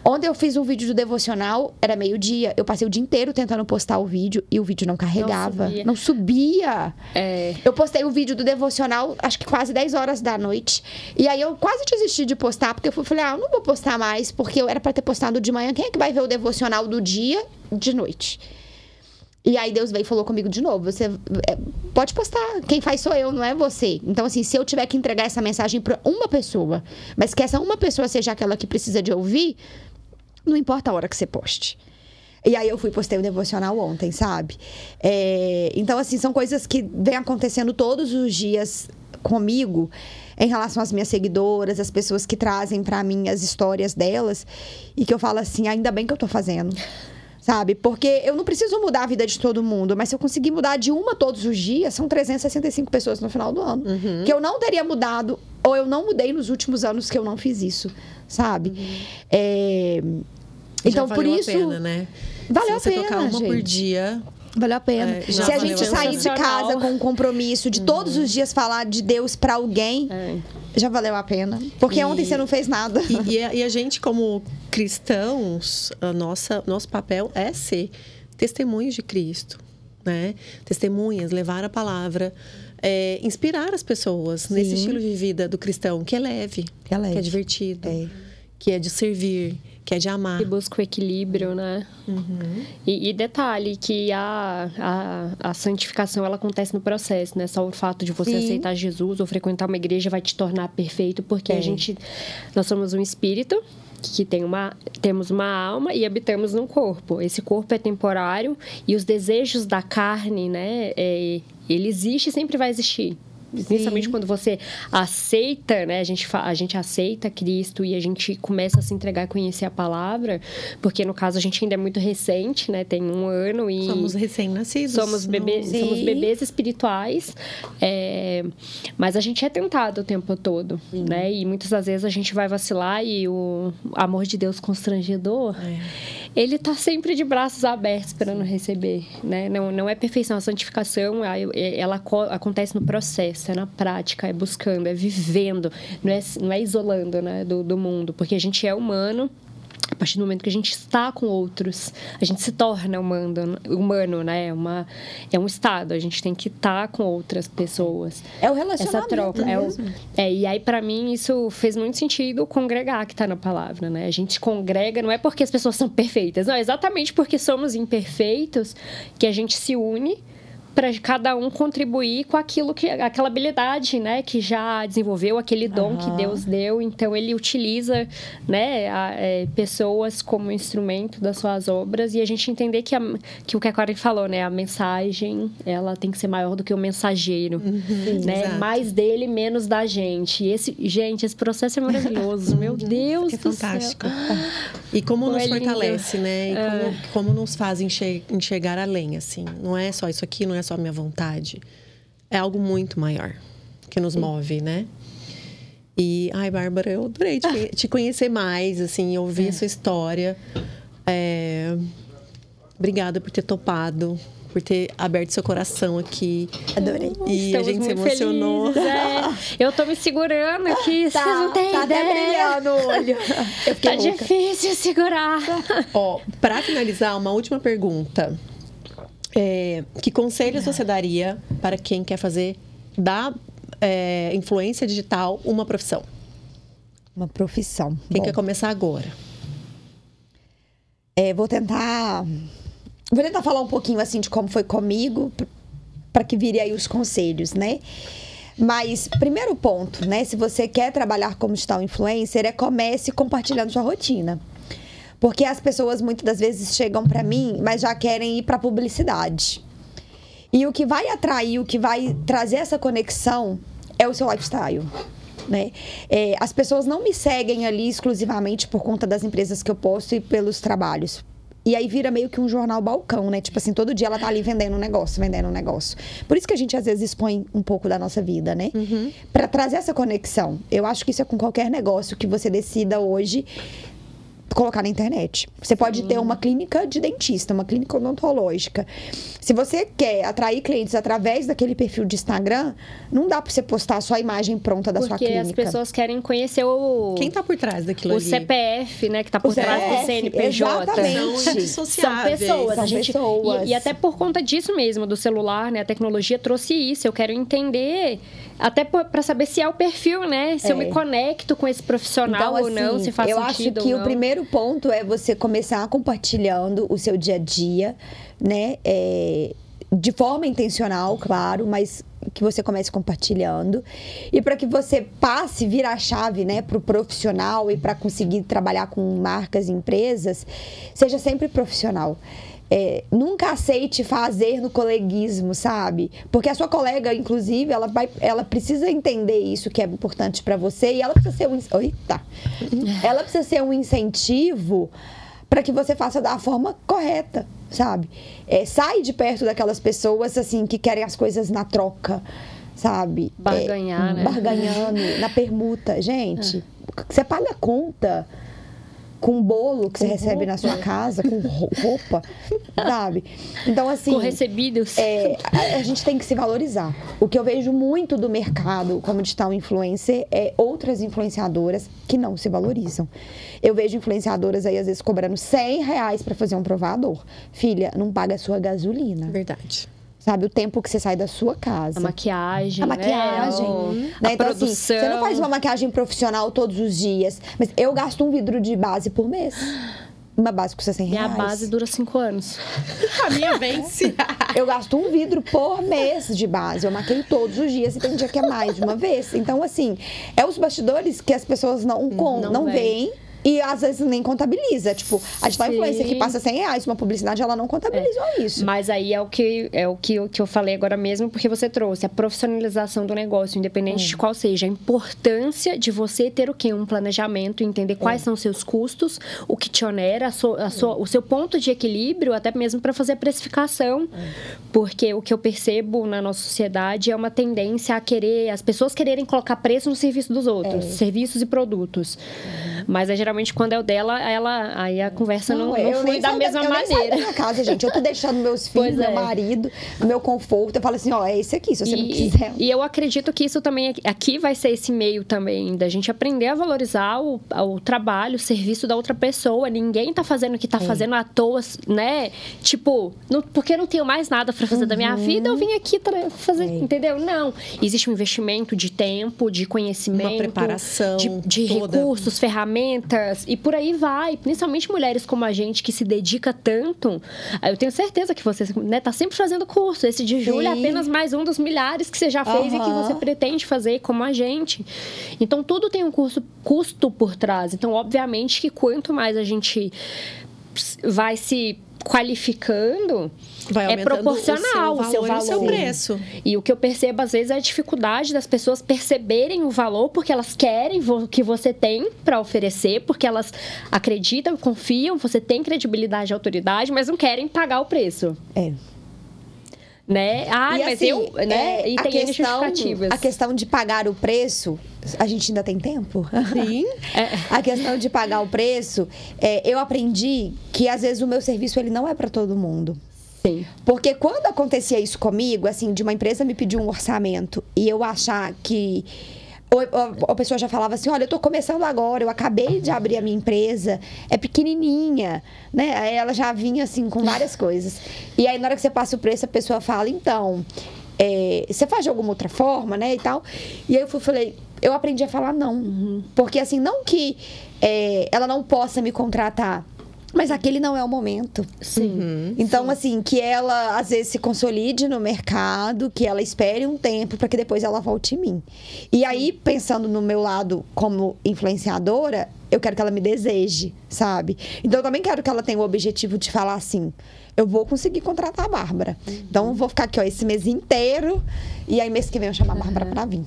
ontem eu fiz um vídeo do devocional, era meio-dia. Eu passei o dia inteiro tentando postar o vídeo e o vídeo não carregava. Não subia. Não subia. É. Eu postei o vídeo do devocional, acho que quase 10 horas da noite. E aí eu quase desisti de postar, porque eu falei, ah, eu não vou postar mais, porque eu era para ter postado de manhã. Quem é que vai ver o devocional do dia de noite? E aí Deus veio e falou comigo de novo. Você é, pode postar. Quem faz sou eu, não é você. Então, assim, se eu tiver que entregar essa mensagem para uma pessoa, mas que essa uma pessoa seja aquela que precisa de ouvir, não importa a hora que você poste. E aí eu fui postei o devocional ontem, sabe? É, então, assim, são coisas que vêm acontecendo todos os dias comigo em relação às minhas seguidoras, as pessoas que trazem para mim as histórias delas e que eu falo assim, ainda bem que eu tô fazendo sabe? Porque eu não preciso mudar a vida de todo mundo, mas se eu conseguir mudar de uma todos os dias, são 365 pessoas no final do ano. Uhum. Que eu não teria mudado, ou eu não mudei nos últimos anos que eu não fiz isso, sabe? Uhum. É... Então, por isso. A pena, né? Valeu se a pena. tocar uma gente. por dia. Valeu a pena. É, Se a gente sair de casa com um compromisso de todos os dias falar de Deus para alguém, é. já valeu a pena. Porque e, ontem você não fez nada. E, e, a, e, a, gente, como cristãos, a nossa, nosso papel é ser testemunhos de Cristo. Né? Testemunhas, levar a palavra. É, inspirar as pessoas Sim. nesse estilo de vida do cristão que é leve, que é, leve. Que é divertido, é. que é de servir, que é de amar. E busca o equilíbrio, né? Uhum. E, e, detalhe que a, a, a, santificação ela acontece no processo, né? Só o fato de você Sim. aceitar Jesus ou frequentar uma igreja vai te tornar perfeito, porque é. a gente nós somos um espírito que tem uma, temos uma alma e habitamos num corpo. Esse corpo é temporário e os desejos da carne, né? É, ele existe e sempre vai existir. Principalmente quando você aceita, né? A gente, a gente aceita Cristo e a gente começa a se entregar a conhecer a palavra, porque no caso a gente ainda é muito recente, né? Tem um ano e. Somos recém-nascidos. Somos, bebê, somos bebês espirituais, é, mas a gente é tentado o tempo todo, Sim. né? E muitas das vezes a gente vai vacilar e o amor de Deus constrangedor. É ele está sempre de braços abertos para nos receber, né? Não, não é perfeição, a santificação, ela acontece no processo, é na prática, é buscando, é vivendo, não é, não é isolando, né, do, do mundo, porque a gente é humano, a partir do momento que a gente está com outros, a gente se torna humano, humano né? É, uma, é um estado, a gente tem que estar tá com outras pessoas. É o relacionamento Essa troca. É, o, é, e aí, para mim, isso fez muito sentido congregar, que está na palavra, né? A gente congrega, não é porque as pessoas são perfeitas, não, é exatamente porque somos imperfeitos que a gente se une para cada um contribuir com aquilo que aquela habilidade, né, que já desenvolveu, aquele dom uhum. que Deus deu. Então ele utiliza, né, a, é, pessoas como instrumento das suas obras e a gente entender que, a, que o que a Karen falou, né, a mensagem ela tem que ser maior do que o mensageiro, uhum, né, exato. mais dele menos da gente. E esse, gente, esse processo é maravilhoso, meu Deus, é fantástico. E como, como nos é fortalece, né? E como, é. como nos faz enxergar além, assim. Não é só isso aqui, não é é só minha vontade. É algo muito maior que nos move, né? E, ai, Bárbara, eu adorei te, te conhecer mais, assim, ouvir é. a sua história. É... Obrigada por ter topado, por ter aberto seu coração aqui. Adorei. E Estamos a gente se emocionou. Felizes, é. Eu tô me segurando aqui, <laughs> tá, vocês não têm tá ideia. Até brilhando o olho. <laughs> Tá louca. difícil segurar. Ó, pra finalizar, uma última pergunta. É, que conselhos você daria para quem quer fazer da é, influência digital uma profissão? Uma profissão. Quem Bom, quer começar agora? É, vou tentar vou tentar falar um pouquinho assim de como foi comigo, para que vire aí os conselhos, né? Mas, primeiro ponto, né? Se você quer trabalhar como digital influencer, é comece compartilhando sua rotina. Porque as pessoas muitas das vezes chegam para mim, mas já querem ir para publicidade. E o que vai atrair, o que vai trazer essa conexão é o seu lifestyle. Né? É, as pessoas não me seguem ali exclusivamente por conta das empresas que eu posto e pelos trabalhos. E aí vira meio que um jornal balcão, né? Tipo assim, todo dia ela tá ali vendendo um negócio, vendendo um negócio. Por isso que a gente às vezes expõe um pouco da nossa vida, né? Uhum. Para trazer essa conexão. Eu acho que isso é com qualquer negócio que você decida hoje colocar na internet. Você pode ter uma clínica de dentista, uma clínica odontológica. Se você quer atrair clientes através daquele perfil de Instagram, não dá para você postar a sua imagem pronta da Porque sua clínica. Porque as pessoas querem conhecer o quem está por trás daquilo o ali. CPF, né, que está por o trás CPF, do CNPJ. Exatamente. São pessoas, São a gente, pessoas. E, e até por conta disso mesmo do celular, né, a tecnologia trouxe isso. Eu quero entender até para saber se é o perfil, né? Se é. eu me conecto com esse profissional então, ou não, assim, se faz eu sentido acho que o primeiro ponto é você começar compartilhando o seu dia a dia, né? É, de forma intencional, claro, mas que você comece compartilhando e para que você passe virar a chave, né, para o profissional e para conseguir trabalhar com marcas e empresas, seja sempre profissional. É, nunca aceite fazer no coleguismo, sabe? Porque a sua colega, inclusive, ela, vai, ela precisa entender isso que é importante para você e ela precisa ser um. Eita! Ela precisa ser um incentivo para que você faça da forma correta, sabe? É, sai de perto daquelas pessoas assim que querem as coisas na troca, sabe? Barganhar, é, né? Barganhando, na permuta. Gente, é. você paga a conta com bolo que com você roupa. recebe na sua casa, com roupa, sabe? Então, assim. Com recebidos. É, a, a, gente tem que se valorizar. O que eu vejo muito do mercado como digital influencer é outras influenciadoras que não se valorizam. Eu vejo influenciadoras aí, às vezes, cobrando 100 reais para fazer um provador. Filha, não paga a sua gasolina. Verdade sabe? O tempo que você sai da sua casa. A maquiagem. A maquiagem. Né? Né? A então, produção. assim, você não faz uma maquiagem profissional todos os dias. Mas eu gasto um vidro de base por mês. Uma base custa 100 reais. Minha base dura 5 anos. <laughs> A minha vence. eu gasto um vidro por mês de base. Eu maqueio todos os dias e tem dia que é mais de uma vez. Então, assim, é os bastidores que as pessoas não, não, não veem e às vezes nem contabiliza. Tipo, a digital Sim. influencer que passa 100 reais uma publicidade, ela não contabilizou é. isso. Mas aí é o que é o que, que eu falei agora mesmo, porque você trouxe a profissionalização do negócio, independente hum. de qual seja, a importância de você ter o quê? Um planejamento, entender quais é. são os seus custos, o que te onera, a sua, a sua, o seu ponto de equilíbrio, até mesmo para fazer a precificação. Porque o que eu percebo na nossa sociedade é uma tendência a querer, as pessoas quererem colocar preço no serviço dos outros, serviços e produtos. Mas é geralmente quando é o dela, ela aí a conversa não, não, não flui da mesma eu maneira. Minha casa, gente. Eu tô deixando meus <laughs> filhos, meu marido, meu conforto. Eu falo assim, ó, é esse aqui, se você e, não quiser. E eu acredito que isso também aqui vai ser esse meio também da gente aprender a valorizar o, o trabalho, o serviço da outra pessoa. Ninguém tá fazendo o que tá é. fazendo à toa, né? Tipo, não, porque eu não tenho mais nada para fazer uhum. da minha uhum. vida, eu vim aqui fazer, é. entendeu? Não. Existe um investimento de tempo, de conhecimento, uma preparação, de, de recursos, ferramentas e por aí vai. Principalmente mulheres como a gente que se dedica tanto. Eu tenho certeza que você né, tá sempre fazendo curso. Esse de julho é apenas mais um dos milhares que você já fez uhum. e que você pretende fazer como a gente. Então tudo tem um curso, custo por trás. Então, obviamente que quanto mais a gente vai se qualificando, Vai é proporcional o seu valor, o seu, valor. E o seu preço. E o que eu percebo às vezes é a dificuldade das pessoas perceberem o valor porque elas querem o que você tem para oferecer, porque elas acreditam, confiam, você tem credibilidade e autoridade, mas não querem pagar o preço. É né? Ah, e mas assim, eu, né? É, e tem questão, justificativas. A questão de pagar o preço, a gente ainda tem tempo? Sim. <laughs> é. A questão de pagar o preço, é, eu aprendi que às vezes o meu serviço ele não é para todo mundo. Sim. Porque quando acontecia isso comigo, assim, de uma empresa me pedir um orçamento e eu achar que a pessoa já falava assim: olha, eu tô começando agora, eu acabei de abrir a minha empresa, é pequenininha, né? Aí ela já vinha assim com várias coisas. E aí, na hora que você passa o preço, a pessoa fala: então, é, você faz de alguma outra forma, né? E tal. E aí eu fui, falei: eu aprendi a falar não. Uhum. Porque assim, não que é, ela não possa me contratar, Mas aquele não é o momento. Sim. Então, assim, que ela às vezes se consolide no mercado, que ela espere um tempo para que depois ela volte em mim. E aí, pensando no meu lado como influenciadora, eu quero que ela me deseje, sabe? Então, eu também quero que ela tenha o objetivo de falar assim: eu vou conseguir contratar a Bárbara. Então, eu vou ficar aqui, ó, esse mês inteiro, e aí, mês que vem, eu chamo a Bárbara para vir.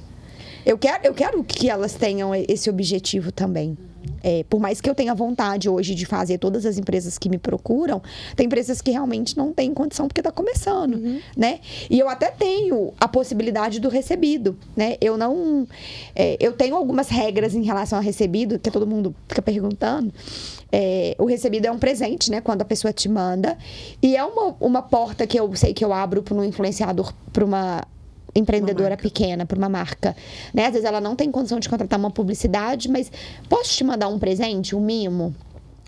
Eu quero, eu quero que elas tenham esse objetivo também. É, por mais que eu tenha vontade hoje de fazer todas as empresas que me procuram, tem empresas que realmente não têm condição porque está começando, né? E eu até tenho a possibilidade do recebido, né? Eu não... é, eu tenho algumas regras em relação ao recebido, que todo mundo fica perguntando. É, o recebido é um presente, né? Quando a pessoa te manda. E é uma, uma porta que eu sei que eu abro para um influenciador, para uma empreendedora pequena, para uma marca. Né? Às vezes ela não tem condição de contratar uma publicidade, mas posso te mandar um presente, um mimo?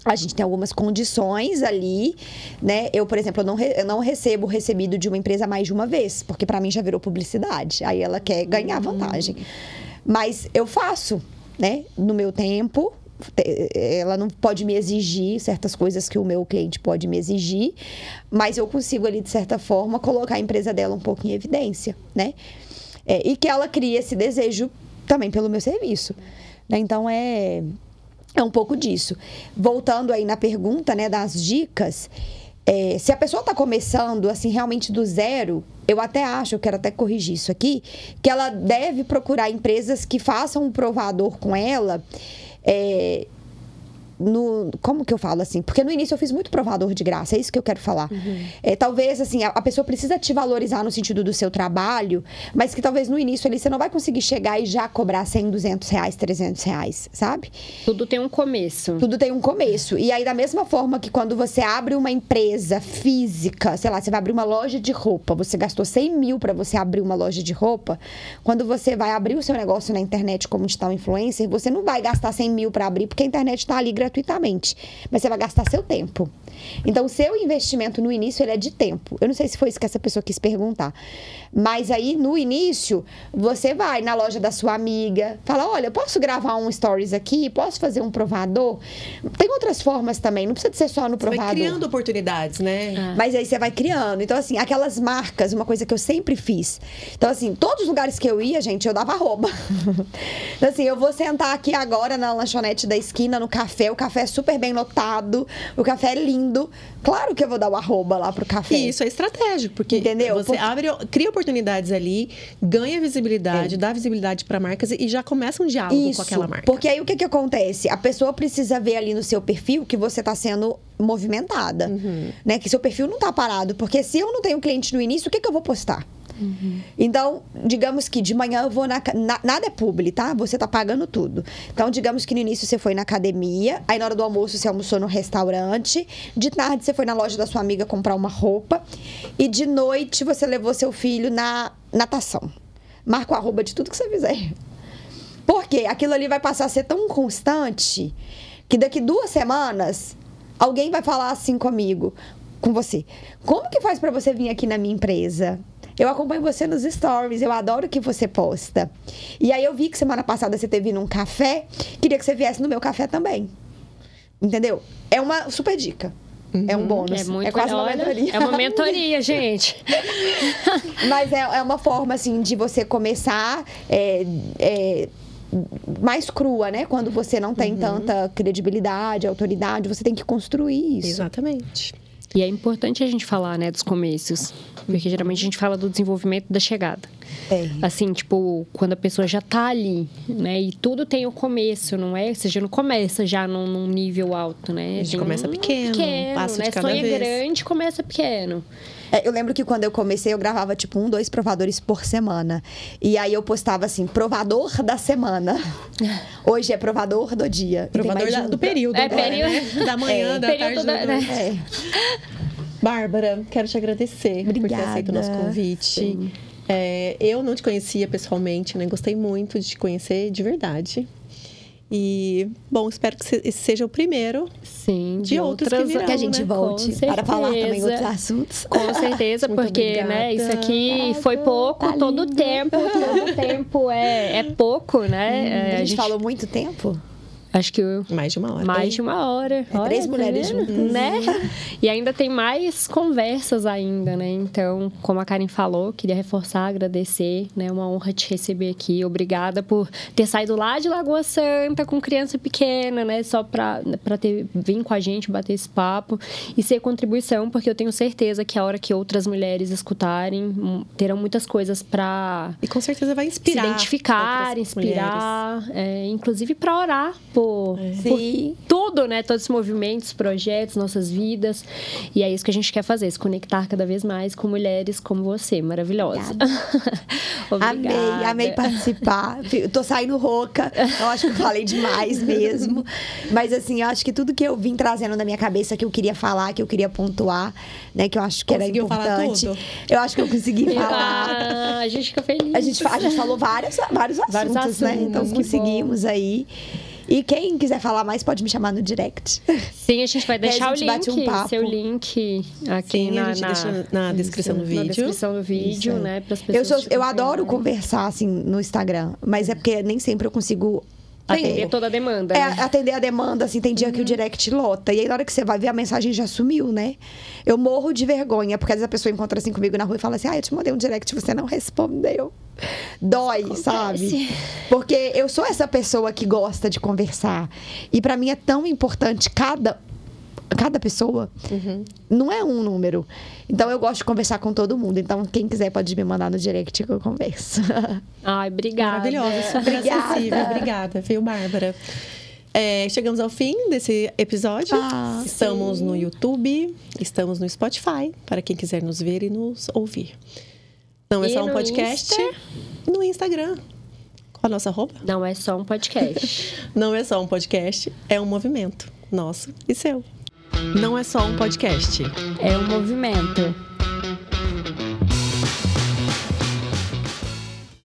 A gente tem algumas condições ali, né? Eu, por exemplo, eu não, re- eu não recebo recebido de uma empresa mais de uma vez, porque para mim já virou publicidade. Aí ela quer ganhar vantagem. Mas eu faço, né? No meu tempo, te- ela não pode me exigir certas coisas que o meu cliente pode me exigir, mas eu consigo ali, de certa forma, colocar a empresa dela um pouco em evidência, né? É, e que ela crie esse desejo também pelo meu serviço. né? Então, é, é um pouco disso. Voltando aí na pergunta, né, das dicas, é, se a pessoa está começando, assim, realmente do zero, eu até acho, eu quero até corrigir isso aqui, que ela deve procurar empresas que façam um provador com ela. É, no, como que eu falo assim? Porque no início eu fiz muito provador de graça, é isso que eu quero falar. É, talvez, assim, a, a pessoa precisa te valorizar no sentido do seu trabalho, mas que talvez no início ali você não vai conseguir chegar e já cobrar 100, 200 reais, 300 reais, sabe? Tudo tem um começo. Tudo tem um começo. E aí, da mesma forma que quando você abre uma empresa física, sei lá, você vai abrir uma loja de roupa, você gastou 100 mil para você abrir uma loja de roupa, quando você vai abrir o seu negócio na internet como digital influencer, você não vai gastar 100 mil para abrir, porque a internet está ali gratuitamente. Mas você vai gastar seu tempo. Então, o seu investimento no início, ele é de tempo. Eu não sei se foi isso que essa pessoa quis perguntar. Mas aí, no início, você vai na loja da sua amiga, fala, olha, eu posso gravar um stories aqui? Posso fazer um provador? Tem outras formas também, não precisa de ser só no Você vai provador. criando oportunidades, né? Mas aí você vai criando. Então, assim, aquelas marcas, uma coisa que eu sempre fiz. Então, assim, todos os lugares que eu ia, gente, eu dava arroba. <laughs> então, assim, eu vou sentar aqui agora na lanchonete da esquina, no café. O café é super bem lotado, o café é lindo. Claro que eu vou dar o arroba lá pro café. E isso é estratégico, porque Entendeu? você Porque- abre, cria oportunidades ali, ganha visibilidade, dá visibilidade para marcas e já começa um diálogo Isso, com aquela marca. porque aí o que que acontece? A pessoa precisa ver ali no seu perfil que você está sendo movimentada, Uhum. né? Que seu perfil não tá parado, porque se eu não tenho cliente no início, o que que eu vou postar? Então, digamos que de manhã eu vou na, na- nada é publi, tá? Você tá pagando tudo. Então, digamos que no início você foi na academia, aí na hora do almoço você almoçou no restaurante, de tarde você foi na loja da sua amiga comprar uma roupa e de noite você levou seu filho na natação. Marca o arroba de tudo que você fizer. Porque aquilo ali vai passar a ser tão constante que daqui duas semanas alguém vai falar assim comigo, com você. Como que faz pra você vir aqui na minha empresa? Eu acompanho você nos stories, eu adoro o que você posta. E aí eu vi que semana passada você teve num café, queria que você viesse no meu café também. Entendeu? É uma super dica. É um bônus. É muito quase uma olha, mentoria. É uma mentoria, <laughs> gente. Mas é, é uma forma, assim, de você começar é, é, mais crua, né? Quando você não tem tanta credibilidade, autoridade, você tem que construir isso. Exatamente. E é importante a gente falar, né, dos começos. Porque geralmente a gente fala do desenvolvimento da chegada. É. Assim, tipo, quando a pessoa já tá ali, né? E tudo tem o começo, não é? Você já não começa já num, num nível alto, né? A gente Tem começa um pequeno, passo né? de cada Sonha vez. grande, começa pequeno. É, eu lembro que quando eu comecei, eu gravava tipo um, dois provadores por semana. E aí eu postava assim, provador da semana. <laughs> Hoje é provador do dia. Provador da- do período. É, agora, período- né? Da manhã, É, da período tarde. da- do- né? É. Bárbara, quero te agradecer por ter Obrigada. aceito o nosso convite. É, eu não te conhecia pessoalmente, né? Gostei muito de te conhecer de verdade. E, bom, espero que se- esse seja o primeiro. Sim, De outros que virão, Que a gente né? volte Com para falar também outros assuntos. Com certeza, <laughs> porque, obrigada. né, isso aqui foi pouco, Tá todo lindo. tempo, todo tempo é, é pouco, né? É, a gente falou muito tempo? Acho que Mais de uma hora. mais de uma hora. É três tá mulheres vendo? juntas. Né? <laughs> E ainda tem mais conversas ainda, né? Então, como a Karen falou, queria reforçar, agradecer, né? Uma honra te receber aqui. Obrigada por ter saído lá de Lagoa Santa com criança pequena, né? Só pra, pra ter, vir com a gente, bater esse papo e ser contribuição, porque eu tenho certeza que a hora que outras mulheres escutarem, hum, terão muitas coisas pra E com certeza vai se inspirar. identificar, outras inspirar, é, inclusive para orar por, É. por Sim. tudo, né? Todos os movimentos, projetos, nossas vidas. E é isso que a gente quer fazer, se conectar cada vez mais com mulheres como você, maravilhosa. Amei, <laughs> Obrigada. amei participar. Eu tô saindo rouca. Eu acho que eu falei demais mesmo. Mas assim, eu acho que tudo que eu vim trazendo na minha cabeça que eu queria falar, que eu queria pontuar, né, que eu acho que Conseguiu era falar importante. tudo? Eu acho que eu consegui <laughs> falar. Ah, a gente fica feliz. A gente, a gente falou vários, vários assuntos, Vários né? assuntos, Então que conseguimos aí. E quem quiser falar mais pode me chamar no direct. Sim, a gente vai <laughs> a deixar gente o bate link, um papo. seu link aqui Sim, na, a gente na- deixa na descrição do na vídeo. descrição do vídeo, Isso. né? Para as pessoas. Eu, sou, eu adoro conversar assim no Instagram, mas é porque nem sempre eu consigo Atender é, toda a demanda. É, né? atender a demanda, assim, tem dia que o direct lota. E aí, na hora que você vai ver, a mensagem já sumiu, né? Eu morro de vergonha, porque às vezes a pessoa encontra assim comigo na rua e fala assim: ah, eu te mandei um direct você não respondeu. Dói, sabe? Porque eu sou essa pessoa que gosta de conversar. E pra mim é tão importante cada. Cada pessoa não é um número. Então eu gosto de conversar com todo mundo. Então, quem quiser pode me mandar no direct que eu converso. <laughs> Ai, obrigada. Maravilhosa, super Obrigada. acessível. Obrigada, viu, Bárbara? É, chegamos ao fim desse episódio. Ah, estamos no YouTube, estamos no Spotify, para quem quiser nos ver e nos ouvir. Não é E só um podcast. Insta? No Instagram. Qual a nossa roupa? Não é só um podcast. <laughs> Não é só um podcast, é um movimento nosso e seu. Não é só um podcast, é um movimento.